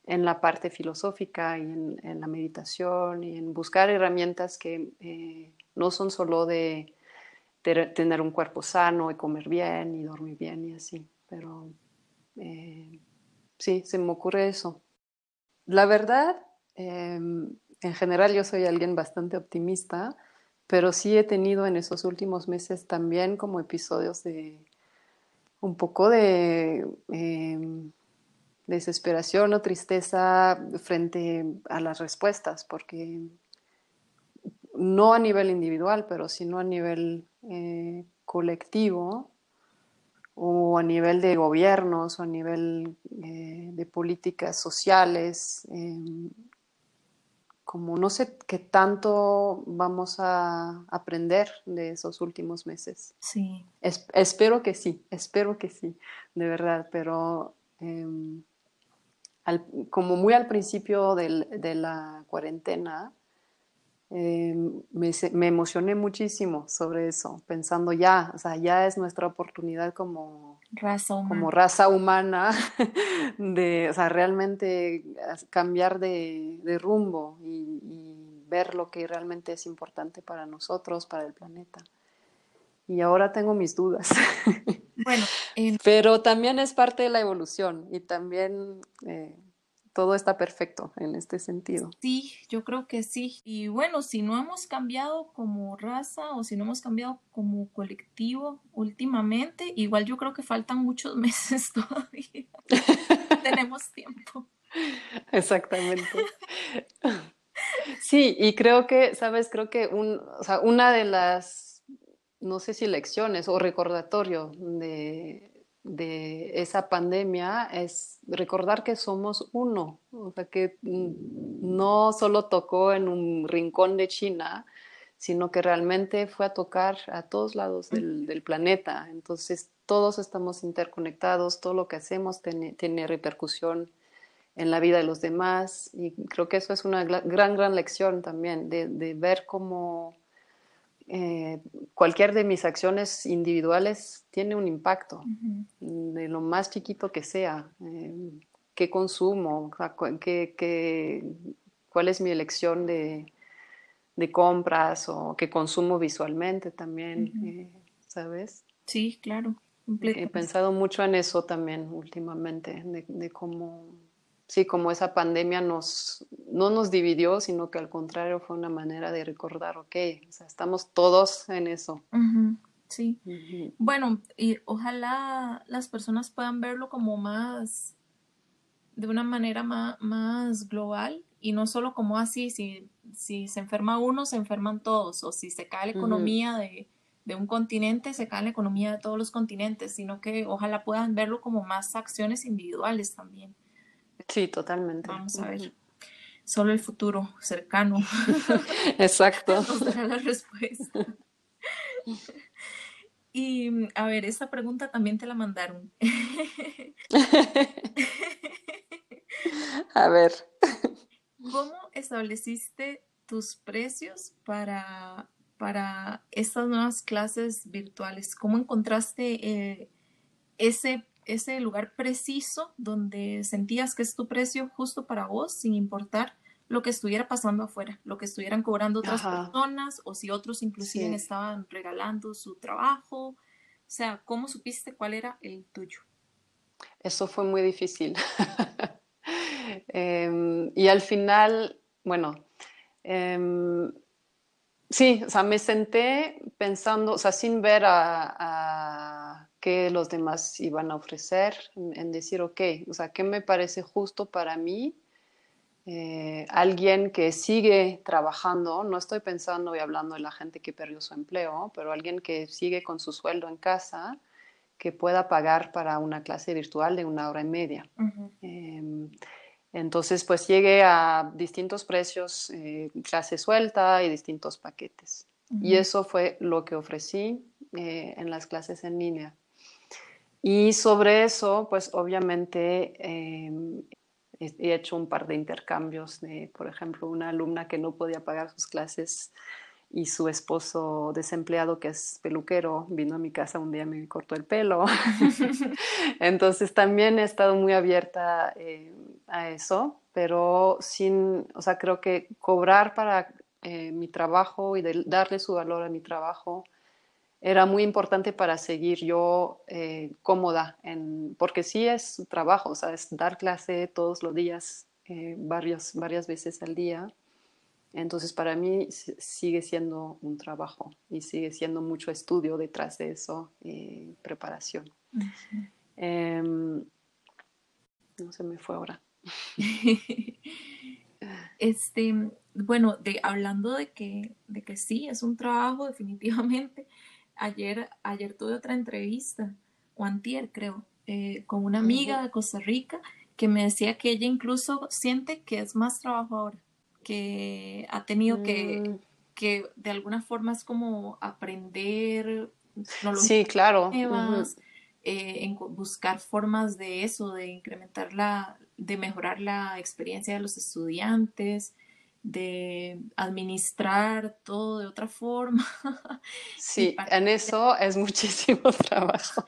en la parte filosófica y en, la meditación y en buscar herramientas que eh, no son solo de, tener un cuerpo sano y comer bien y dormir bien y así, pero eh, sí, se me ocurre eso. La verdad, em, en general yo soy alguien bastante optimista, pero sí he tenido en esos últimos meses también como episodios de un poco de em, desesperación o tristeza frente a las respuestas, porque no a nivel individual, pero sino a nivel eh, colectivo o a nivel de gobiernos o a nivel eh, de políticas sociales, em, como no sé qué tanto vamos a aprender de esos últimos meses. Sí. espero que sí, espero que sí, de verdad, pero em, como muy al principio de la cuarentena, eh, me, emocioné muchísimo sobre eso, pensando ya, o sea, ya es nuestra oportunidad como raza humana, como raza humana *laughs* de, o sea, realmente cambiar de, rumbo y, ver lo que realmente es importante para nosotros, para el planeta. Y ahora tengo mis dudas. *laughs* Bueno, pero también es parte de la evolución y también eh, todo está perfecto en este sentido. Sí, yo creo que sí. Y bueno, si no hemos cambiado como raza o si no hemos cambiado como colectivo últimamente, igual yo creo que faltan muchos *laughs* meses todavía. *laughs* Tenemos tiempo. Exactamente. Sí, y creo que, sabes, creo que un, o sea, una de las, no sé si lecciones o recordatorio de, de esa pandemia es recordar que somos uno, o sea, que no solo tocó en un rincón de China, sino que realmente fue a tocar a todos lados del, planeta. Entonces, todos estamos interconectados, todo lo que hacemos tiene, repercusión en la vida de los demás y creo que eso es una gran, gran lección también, de, de ver cómo eh, cualquier de mis acciones individuales tiene un impacto, de lo más chiquito que sea. Eh, ¿Qué consumo? ¿Qué, cuál es mi elección de, compras o qué consumo visualmente también? Eh, ¿Sabes? Sí, claro. He pensado mucho en eso también últimamente, de cómo sí, como esa pandemia nos, no nos dividió, sino que al contrario fue una manera de recordar, ok, o sea, estamos todos en eso. Sí. Bueno, y ojalá las personas puedan verlo como más, de una manera más, global y no solo como así, si, si se enferma uno, se enferman todos, o si se cae la economía de, de un continente, se cae la economía de todos los continentes, sino que ojalá puedan verlo como más acciones individuales también. Sí, totalmente. Vamos a ver. Solo el futuro cercano. *laughs* Exacto. *laughs* Nos dará la respuesta. Y a ver, esta pregunta también te la mandaron. *laughs* a ver. ¿Cómo estableciste tus precios para, para estas nuevas clases virtuales? ¿Cómo encontraste eh, ese ese lugar preciso donde sentías que es tu precio justo para vos, sin importar lo que estuviera pasando afuera, lo que estuvieran cobrando otras personas o si otros inclusive estaban regalando su trabajo. O sea, ¿cómo supiste cuál era el tuyo? Eso fue muy difícil. *laughs* Em, y al final, bueno, em, sí, o sea, me senté pensando, o sea, sin ver a los demás iban a ofrecer, en decir, ok, o sea, ¿qué me parece justo para mí? Eh, alguien que sigue trabajando, no estoy pensando y hablando de la gente que perdió su empleo, pero alguien que sigue con su sueldo en casa, que pueda pagar para una clase virtual de una hora y media. Em, entonces, pues llegué a distintos precios, eh, clase suelta y distintos paquetes. Y eso fue lo que ofrecí eh, en las clases en línea. Y sobre eso, pues obviamente em, he hecho un par de intercambios de, por ejemplo, una alumna que no podía pagar sus clases y su esposo desempleado, que es peluquero, vino a mi casa un día y me cortó el pelo. *laughs* *laughs* Entonces también he estado muy abierta eh, a eso, pero sin, o sea, creo que cobrar para eh, mi trabajo y darle su valor a mi trabajo era muy importante para seguir yo eh, cómoda, en, porque sí es trabajo, o sea, es dar clase todos los días, varios, varias veces al día entonces, para mí sigue siendo un trabajo y sigue siendo mucho estudio detrás de eso y preparación. Em, no se me fue ahora. *laughs* este, bueno, de, hablando de que, de que sí, es un trabajo *laughs* definitivamente. Ayer, ayer tuve otra entrevista, o antier creo, eh, con una amiga de Costa Rica que me decía que ella incluso siente que es más trabajo ahora que ha tenido que, mm. que de alguna forma es como aprender sí, claro. Eh, en buscar formas de eso, de incrementar la, de mejorar la experiencia de los estudiantes, de administrar todo de otra forma. *laughs* Sí, en eso *laughs* es muchísimo *laughs* trabajo.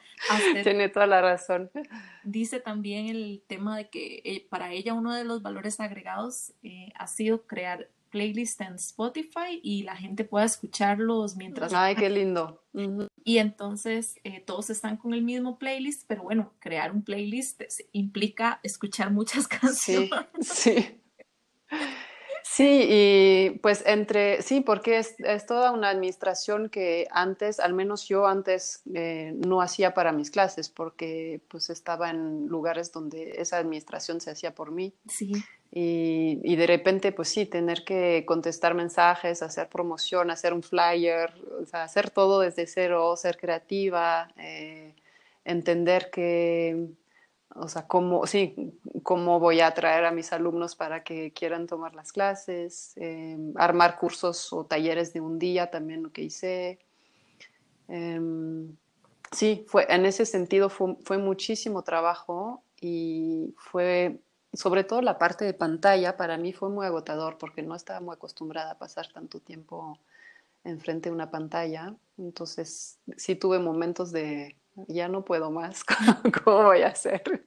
Tiene toda la razón. Dice también el tema de que eh, para ella uno de los valores agregados eh, ha sido crear playlists en Spotify y la gente pueda escucharlos mientras... Ay, qué lindo. Y entonces eh, todos están con el mismo playlist, pero bueno, crear un playlist implica escuchar muchas canciones. Sí, sí. Sí, y pues entre, sí, porque es, es, toda una administración que antes, al menos yo antes eh, no hacía para mis clases, porque pues estaba en lugares donde esa administración se hacía por mí. Sí. Y, y de repente, pues sí, tener que contestar mensajes, hacer promoción, hacer un flyer, o sea, hacer todo desde cero, ser creativa, eh, entender que o sea, cómo, sí, cómo voy a atraer a mis alumnos para que quieran tomar las clases, em, armar cursos o talleres de un día también lo que hice. Em, sí, fue, en ese sentido fue, fue, muchísimo trabajo y fue, sobre todo la parte de pantalla, para mí fue muy agotador porque no estaba muy acostumbrada a pasar tanto tiempo enfrente de una pantalla. Entonces, sí tuve momentos de ya no puedo más, *laughs* ¿cómo, voy a hacer? *laughs*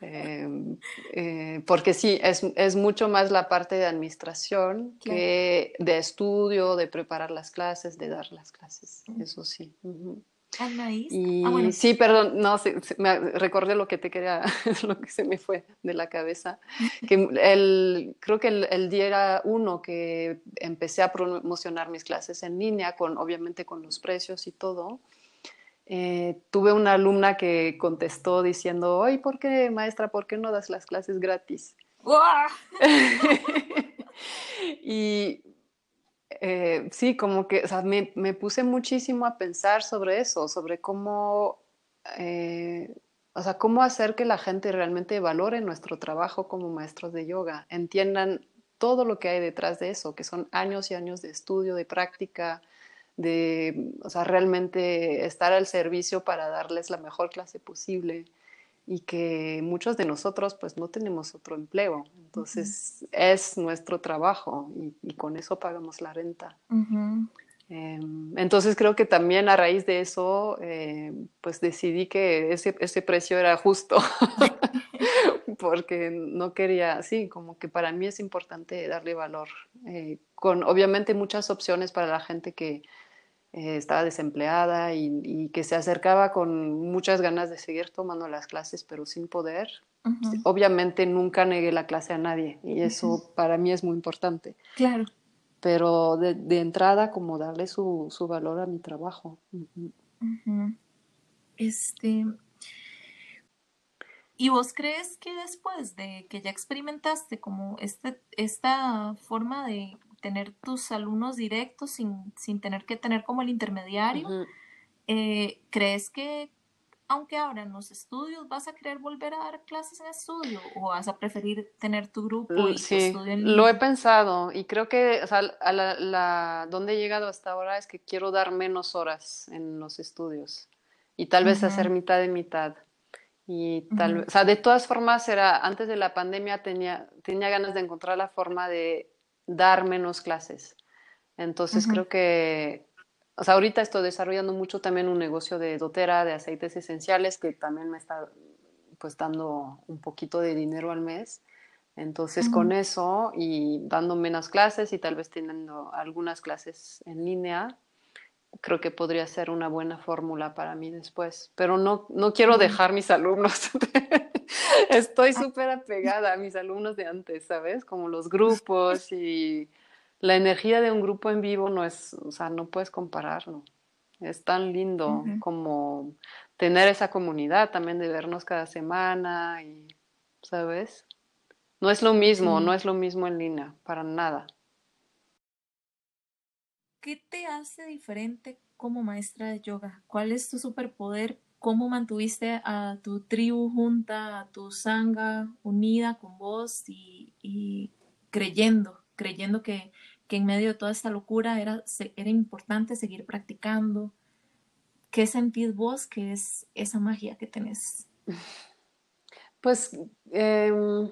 Em, eh, porque sí, es, es, mucho más la parte de administración que de estudio, de preparar las clases, de dar las clases, eso sí. Y ah, sí, perdón, no, me recordé lo que te quería, *laughs* lo que se me fue de la cabeza, que el, creo que el, el, día era uno que empecé a promocionar mis clases en línea, con, obviamente con los precios y todo, eh, tuve una alumna que contestó diciendo, oye, ¿por qué, maestra, por qué no das las clases gratis? *laughs* y eh, sí, como que o sea, me, me, puse muchísimo a pensar sobre eso, sobre cómo, eh, o sea, cómo hacer que la gente realmente valore nuestro trabajo como maestros de yoga, entiendan todo lo que hay detrás de eso, que son años y años de estudio, de práctica, de, o sea, realmente estar al servicio para darles la mejor clase posible y que muchos de nosotros pues no tenemos otro empleo, entonces es nuestro trabajo y, con eso pagamos la renta. Em, entonces creo que también a raíz de eso eh, pues decidí que ese, ese precio era justo *laughs* *laughs* porque no quería, sí, como que para mí es importante darle valor, eh, con obviamente muchas opciones para la gente que eh, estaba desempleada y, que se acercaba con muchas ganas de seguir tomando las clases, pero sin poder. Obviamente nunca negué la clase a nadie y eso para mí es muy importante. Claro. Pero de, entrada, como darle su, su, valor a mi trabajo. Este. ¿Y vos crees que después de que ya experimentaste como este, esta forma de tener tus alumnos directos sin, sin tener que tener como el intermediario. Eh, ¿Crees que aunque ahora en los estudios vas a querer volver a dar clases en estudio o vas a preferir tener tu grupo y sí, estudio en Lo he pensado y creo que o sea, a la, la, donde he llegado hasta ahora es que quiero dar menos horas en los estudios y tal vez hacer mitad de mitad. Y tal vez, o sea, de todas formas era, antes de la pandemia tenía, tenía ganas de encontrar la forma de dar menos clases. Entonces creo que, o sea, ahorita estoy desarrollando mucho también un negocio de dotera de aceites esenciales que también me está pues dando un poquito de dinero al mes. Entonces con eso y dando menos clases y tal vez teniendo algunas clases en línea, creo que podría ser una buena fórmula para mí después. Pero no, no quiero dejar mis alumnos. *laughs* Estoy ah. súper apegada a mis alumnos de antes, ¿sabes? Como los grupos y la energía de un grupo en vivo no es, o sea, no puedes compararlo. Es tan lindo como tener esa comunidad también de vernos cada semana y, ¿sabes? No es lo mismo, no es lo mismo en línea, para nada. ¿Qué te hace diferente como maestra de yoga? ¿Cuál es tu superpoder? ¿Cómo mantuviste a tu tribu junta, a tu sangha unida con vos y, creyendo, creyendo que, en medio de toda esta locura era, era importante seguir practicando? ¿Qué sentís vos que es esa magia que tenés? Pues em,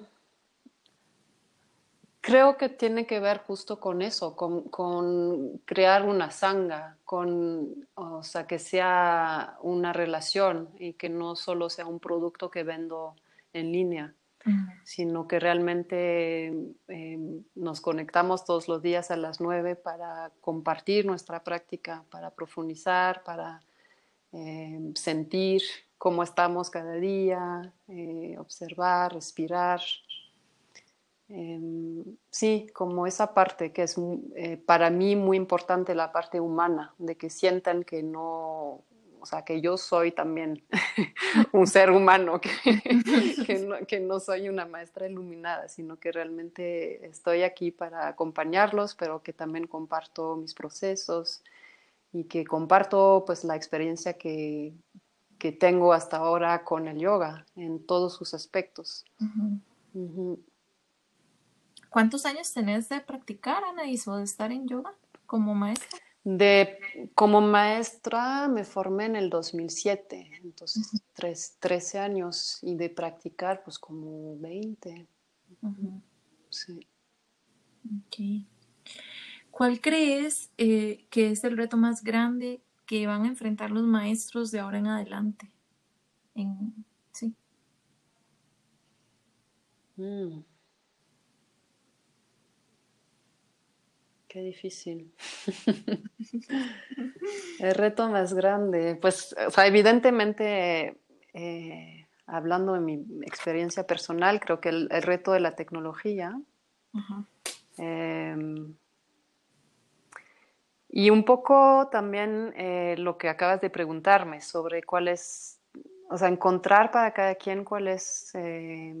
creo que tiene que ver justo con eso, con, crear una sanga, con, o sea, que sea una relación y que no solo sea un producto que vendo en línea, sino que realmente em, nos conectamos todos los días a las nueve para compartir nuestra práctica, para profundizar, para em, sentir cómo estamos cada día, eh, observar, respirar, Em, sí, como esa parte que es eh, para mí muy importante, la parte humana, de que sientan que no, o sea, que yo soy también *laughs* un ser humano, que, *laughs* que, no, soy una maestra iluminada, sino que realmente estoy aquí para acompañarlos, pero que también comparto mis procesos y que comparto pues la experiencia que, que tengo hasta ahora con el yoga en todos sus aspectos. ¿Cuántos años tenés de practicar, Anaís, o de estar en yoga como maestra? De, como maestra me formé en el 2007, entonces 13 años, y de practicar pues como 20. Sí. ¿Cuál crees eh, que es el reto más grande que van a enfrentar los maestros de ahora en adelante? sí. Mm. Qué difícil. *laughs* el reto más grande, pues, o sea, evidentemente, eh, hablando de mi experiencia personal, creo que el, reto de la tecnología. Em, y un poco también eh, lo que acabas de preguntarme sobre cuál es, o sea, encontrar para cada quien cuál es eh,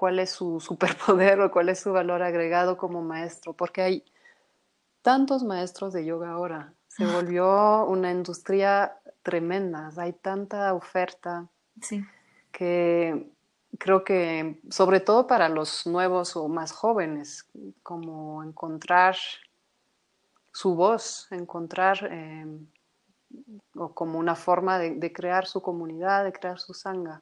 cuál es su superpoder o cuál es su valor agregado como maestro, porque hay tantos maestros de yoga ahora. Se ah. volvió una industria tremenda, hay tanta oferta que creo que sobre todo para los nuevos o más jóvenes, como encontrar su voz, encontrar eh, o como una forma de, de, crear su comunidad, de crear su sangha.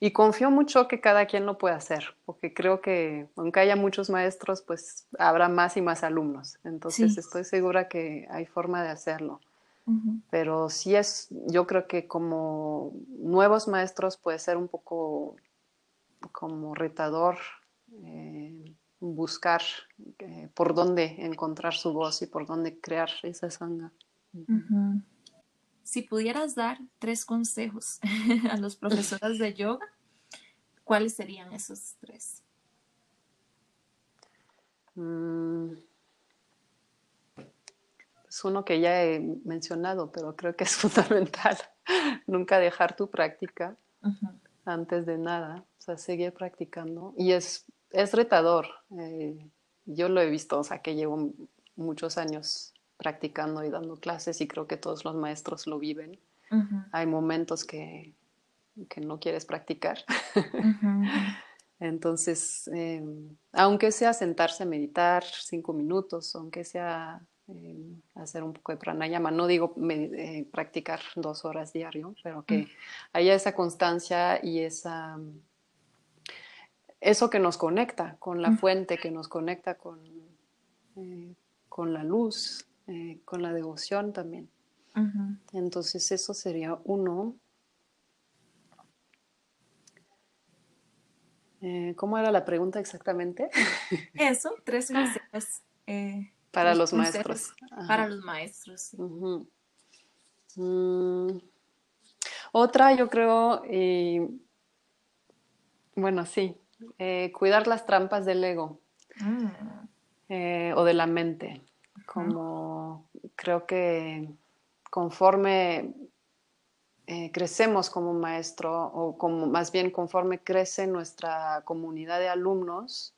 Y confío mucho que cada quien lo pueda hacer, porque creo que aunque haya muchos maestros, pues habrá más y más alumnos. Entonces estoy segura que hay forma de hacerlo. Pero sí es, yo creo que como nuevos maestros puede ser un poco como retador eh, buscar eh, por dónde encontrar su voz y por dónde crear esa sanga. Si pudieras dar tres consejos *laughs* a los profesores de yoga, ¿cuáles serían esos tres? Mm, es uno que ya he mencionado, pero creo que es *laughs* fundamental. Nunca dejar tu práctica antes de nada, o sea, seguir practicando. Y es, es retador. Eh, yo lo he visto, o sea, que llevo muchos años practicando y dando clases y creo que todos los maestros lo viven. Hay momentos que, que, no quieres practicar. *laughs* Entonces, em, aunque sea sentarse a meditar cinco minutos, aunque sea eh, hacer un poco de pranayama. No digo eh, practicar dos horas diario, pero que haya esa constancia y esa, eso que nos conecta con la fuente, que nos conecta con, con la luz, con la devoción también. Entonces eso sería uno. Eh, ¿Cómo era la pregunta exactamente? *laughs* Eso, tres consejos. Eh, para los maestros. Para los maestros. Mm, otra, yo creo, bueno, sí, eh, cuidar las trampas del ego mm. o de la mente. Como creo que conforme eh, crecemos como maestro, o como más bien conforme crece nuestra comunidad de alumnos,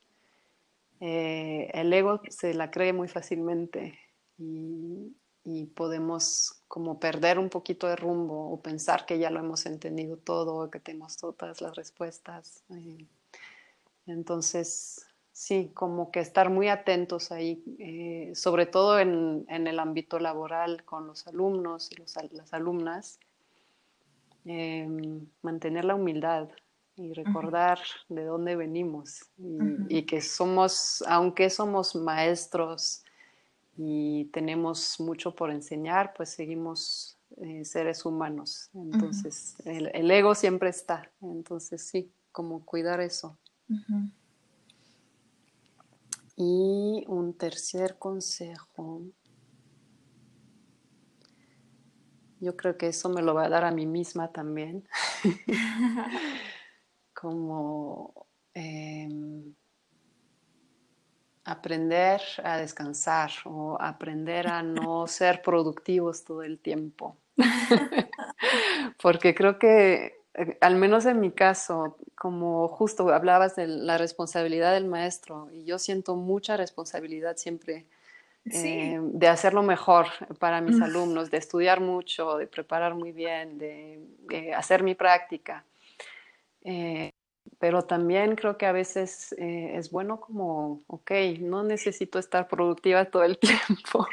eh, el ego se la cree muy fácilmente y, podemos como perder un poquito de rumbo o pensar que ya lo hemos entendido todo, que tenemos todas las respuestas. Eh, entonces, sí, como que estar muy atentos ahí, sobre todo en, el ámbito laboral con los alumnos y las alumnas, Em, mantener la humildad y recordar de dónde venimos y, que somos, aunque somos maestros y tenemos mucho por enseñar, pues seguimos eh, seres humanos. Entonces, el, ego siempre está. Entonces, sí, como cuidar eso. Y un tercer consejo Yo creo que eso me lo va a dar a mí misma también. *laughs* Como em, aprender a descansar o aprender a no ser productivos todo el tiempo. *laughs* Porque creo que, eh, al menos en mi caso, como justo hablabas de la responsabilidad del maestro, y yo siento mucha responsabilidad siempre eh, de hacerlo mejor para mis alumnos, de estudiar mucho, de preparar muy bien, de, hacer mi práctica. Eh, pero también creo que a veces eh, es bueno como, ok, no necesito estar productiva todo el *laughs* tiempo,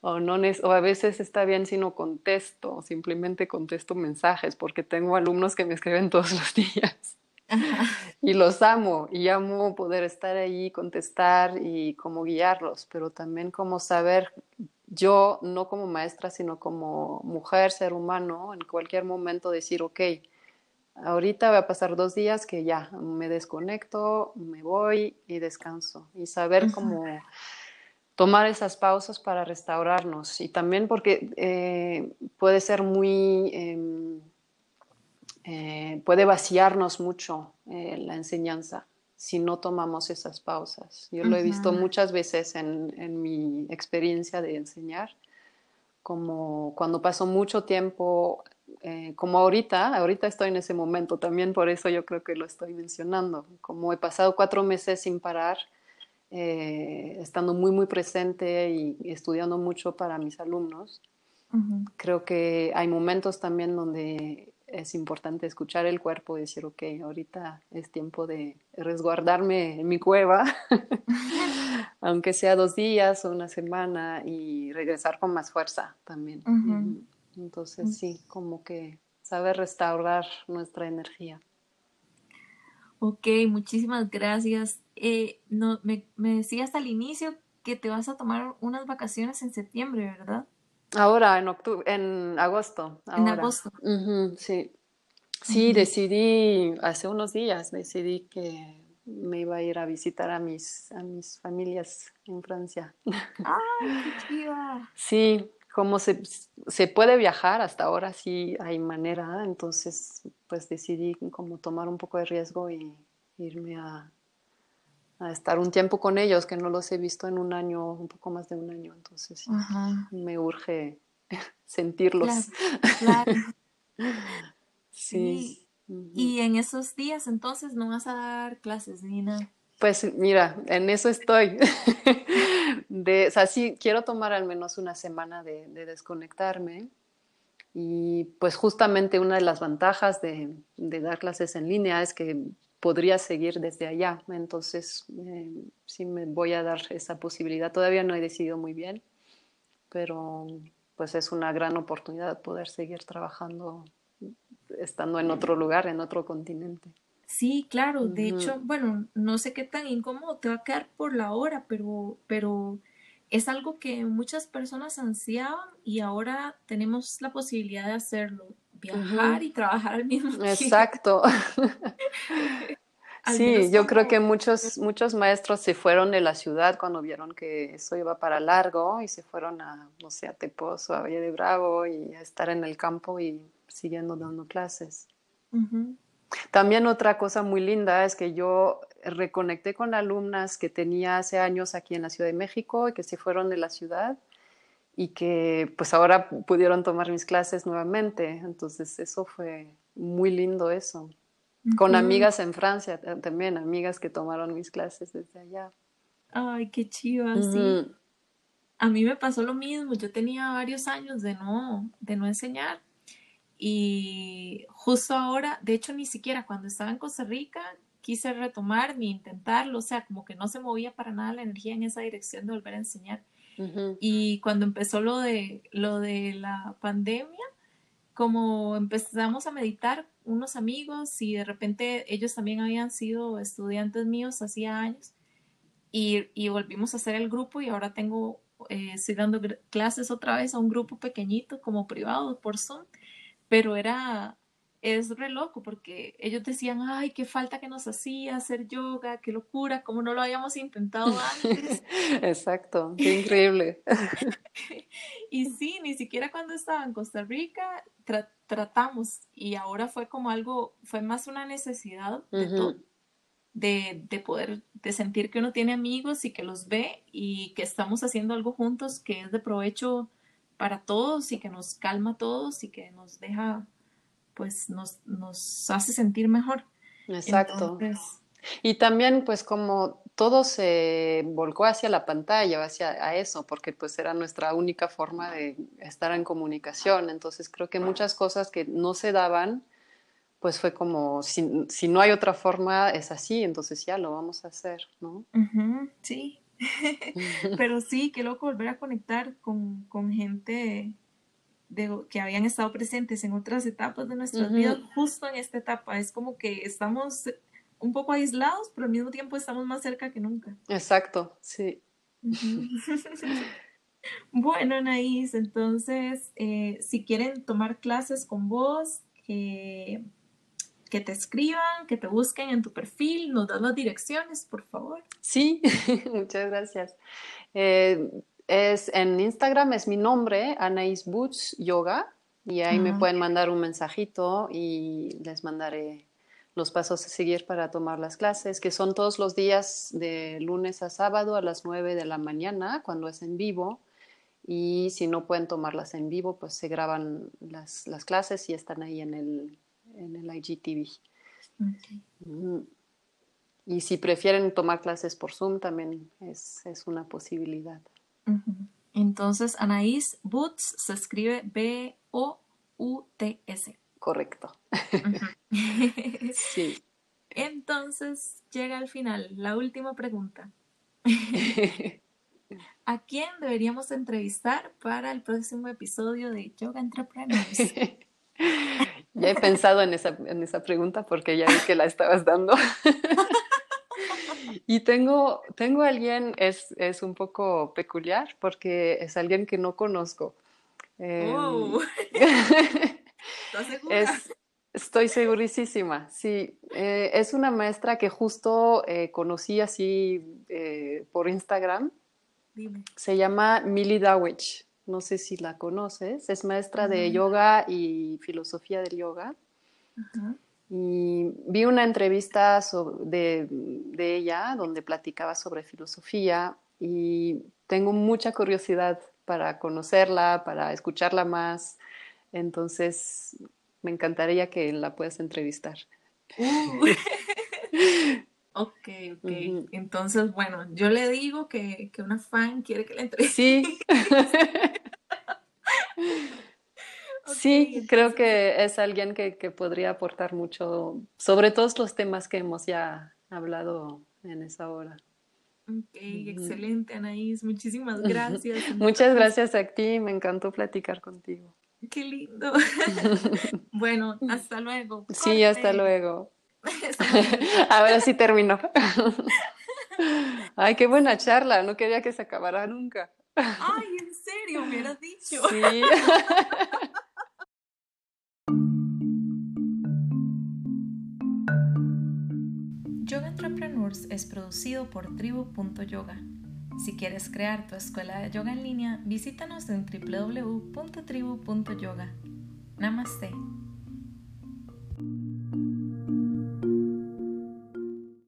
o, no o a veces está bien si no contesto, simplemente contesto mensajes, porque tengo alumnos que me escriben *laughs* todos los días. Y los amo y amo poder estar ahí, contestar y como guiarlos, pero también como saber yo, no como maestra, sino como mujer, ser humano, en cualquier momento decir, ok, ahorita va a pasar dos días que ya me desconecto, me voy y descanso. Y saber cómo tomar esas pausas para restaurarnos. Y también porque eh, puede ser muy... Em, eh, puede vaciarnos mucho eh, la enseñanza si no tomamos esas pausas. Yo lo he visto muchas veces en, mi experiencia de enseñar, como cuando paso mucho tiempo, eh, como ahorita, ahorita estoy en ese momento, también por eso yo creo que lo estoy mencionando, como he pasado cuatro meses sin parar, estando muy, muy presente y estudiando mucho para mis alumnos. Creo que hay momentos también donde es importante escuchar el cuerpo y decir, ok, ahorita es tiempo de resguardarme en mi cueva, *laughs* aunque sea dos días o una semana, y regresar con más fuerza también. Entonces, sí, como que saber restaurar nuestra energía. Ok, muchísimas gracias. Eh, no, me, me decías al inicio que te vas a tomar unas vacaciones en septiembre, ¿verdad? Ahora, en octubre, en agosto. En agosto. sí. Sí, decidí, hace unos días, decidí que me iba a ir a visitar a mis, a mis familias en Francia. *laughs* ¡Ay, qué chiva! Sí, como se, se, puede viajar, hasta ahora sí hay manera, entonces pues decidí como tomar un poco de riesgo y irme a, a estar un tiempo con ellos, que no los he visto en un año, un poco más de un año, entonces me urge *laughs* sentirlos. Claro, *laughs* sí. Y en esos días entonces no vas a dar clases ni nada. Pues mira, en eso estoy. *laughs* de, o sea, sí, quiero tomar al menos una semana de, de, desconectarme. Y pues justamente una de las ventajas de, de dar clases en línea es que podría seguir desde allá. Entonces, eh, sí me voy a dar esa posibilidad. Todavía no he decidido muy bien, pero pues es una gran oportunidad poder seguir trabajando estando en otro lugar, en otro continente. Sí, claro. De hecho, bueno, no sé qué tan incómodo te va a quedar por la hora, pero, pero es algo que muchas personas ansiaban y ahora tenemos la posibilidad de hacerlo, viajar y trabajar al mismo *laughs* tiempo. Exacto. *laughs* sí, yo creo que muchos, muchos maestros se fueron de la ciudad cuando vieron que eso iba para largo y se fueron a, no sé, a Tepozo, a Valle de Bravo y a estar en el campo y siguiendo dando clases. También otra cosa muy linda es que yo reconecté con alumnas que tenía hace años aquí en la Ciudad de México y que se fueron de la ciudad y que pues ahora pudieron tomar mis clases nuevamente. Entonces eso fue muy lindo eso. Con amigas en Francia también, amigas que tomaron mis clases desde allá. Ay, qué chiva, sí. A mí me pasó lo mismo, yo tenía varios años de no, de no enseñar y justo ahora, de hecho ni siquiera cuando estaba en Costa Rica quise retomar ni intentarlo, o sea, como que no se movía para nada la energía en esa dirección de volver a enseñar. Y cuando empezó lo de, lo de la pandemia, como empezamos a meditar unos amigos y de repente ellos también habían sido estudiantes míos hacía años y, y volvimos a hacer el grupo y ahora tengo, eh, estoy dando clases otra vez a un grupo pequeñito como privado por Zoom pero era, es re loco porque ellos decían, ay, qué falta que nos hacía hacer yoga, qué locura, como no lo habíamos intentado antes. *laughs* Exacto, qué increíble. *laughs* *laughs* y sí, ni siquiera cuando estaba en Costa Rica tratamos y ahora fue como algo, fue más una necesidad de, de, de poder, de sentir que uno tiene amigos y que los ve y que estamos haciendo algo juntos que es de provecho para todos y que nos calma a todos y que nos deja, pues nos, nos hace sentir mejor. Exacto. y también pues como todo se volcó hacia la pantalla, hacia a eso, porque pues era nuestra única forma de estar en comunicación. Entonces creo que muchas cosas que no se daban, pues fue como, si, si no hay otra forma, es así, entonces ya lo vamos a hacer, ¿no? sí, *laughs* *laughs* Pero sí, qué loco volver a conectar con, gente de, que habían estado presentes en otras etapas de nuestras vidas, justo en esta etapa. Es como que estamos un poco aislados, pero al mismo tiempo estamos más cerca que nunca. Exacto, sí. *laughs* bueno, Anaís, entonces, eh, si quieren tomar clases con vos, que te escriban, que te busquen en tu perfil, nos das las direcciones, por favor. Sí, *laughs* muchas gracias. Eh, es, en Instagram es mi nombre, Anaís Boots Yoga, y ahí me pueden mandar un mensajito y les mandaré los pasos a seguir para tomar las clases, que son todos los días de lunes a sábado a las 9 de la mañana, cuando es en vivo. Y si no pueden tomarlas en vivo, pues se graban las, las clases y están ahí en el, en el IGTV. Y si prefieren tomar clases por Zoom, también es, una posibilidad. Entonces, Anaís Boots se escribe B-O-U-T-S. Correcto. *laughs* sí. Entonces, llega al final la última pregunta. *laughs* ¿A quién deberíamos entrevistar para el próximo episodio de Yoga Entrepreneurs? *laughs* Ya he pensado en esa, en esa pregunta porque ya vi que la estabas dando. *laughs* y tengo, tengo alguien, es, es un poco peculiar porque es alguien que no conozco. Em, oh. *laughs* ¿Estás segura? estoy segurísima, sí. Eh, es una maestra que justo eh, conocí así eh, por Instagram. Dime. Se llama Millie Dawich no sé si la conoces, es maestra de yoga y filosofía del yoga. Y vi una entrevista de, de, ella donde platicaba sobre filosofía y tengo mucha curiosidad para conocerla, para escucharla más. Entonces, me encantaría que la puedas entrevistar. Uh. *laughs* ok, ok. Entonces, bueno, yo le digo que, que, una fan quiere que la entreviste. Sí. *laughs* sí, creo que es alguien que, que, podría aportar mucho sobre todos los temas que hemos ya hablado en esa hora. Ok, excelente, Anaís. Muchísimas *laughs* gracias. Muchas gracias a ti, me encantó platicar contigo. Qué lindo. *laughs* *laughs* bueno, hasta luego. Sí, hasta luego. Ahora sí terminó. Ay, qué buena charla, no quería que se acabara nunca. Ay, en serio, me hubieras dicho. Sí. Es producido por tribu.yoga. Si quieres crear tu escuela de yoga en línea, visítanos en www.tribu.yoga. Namaste.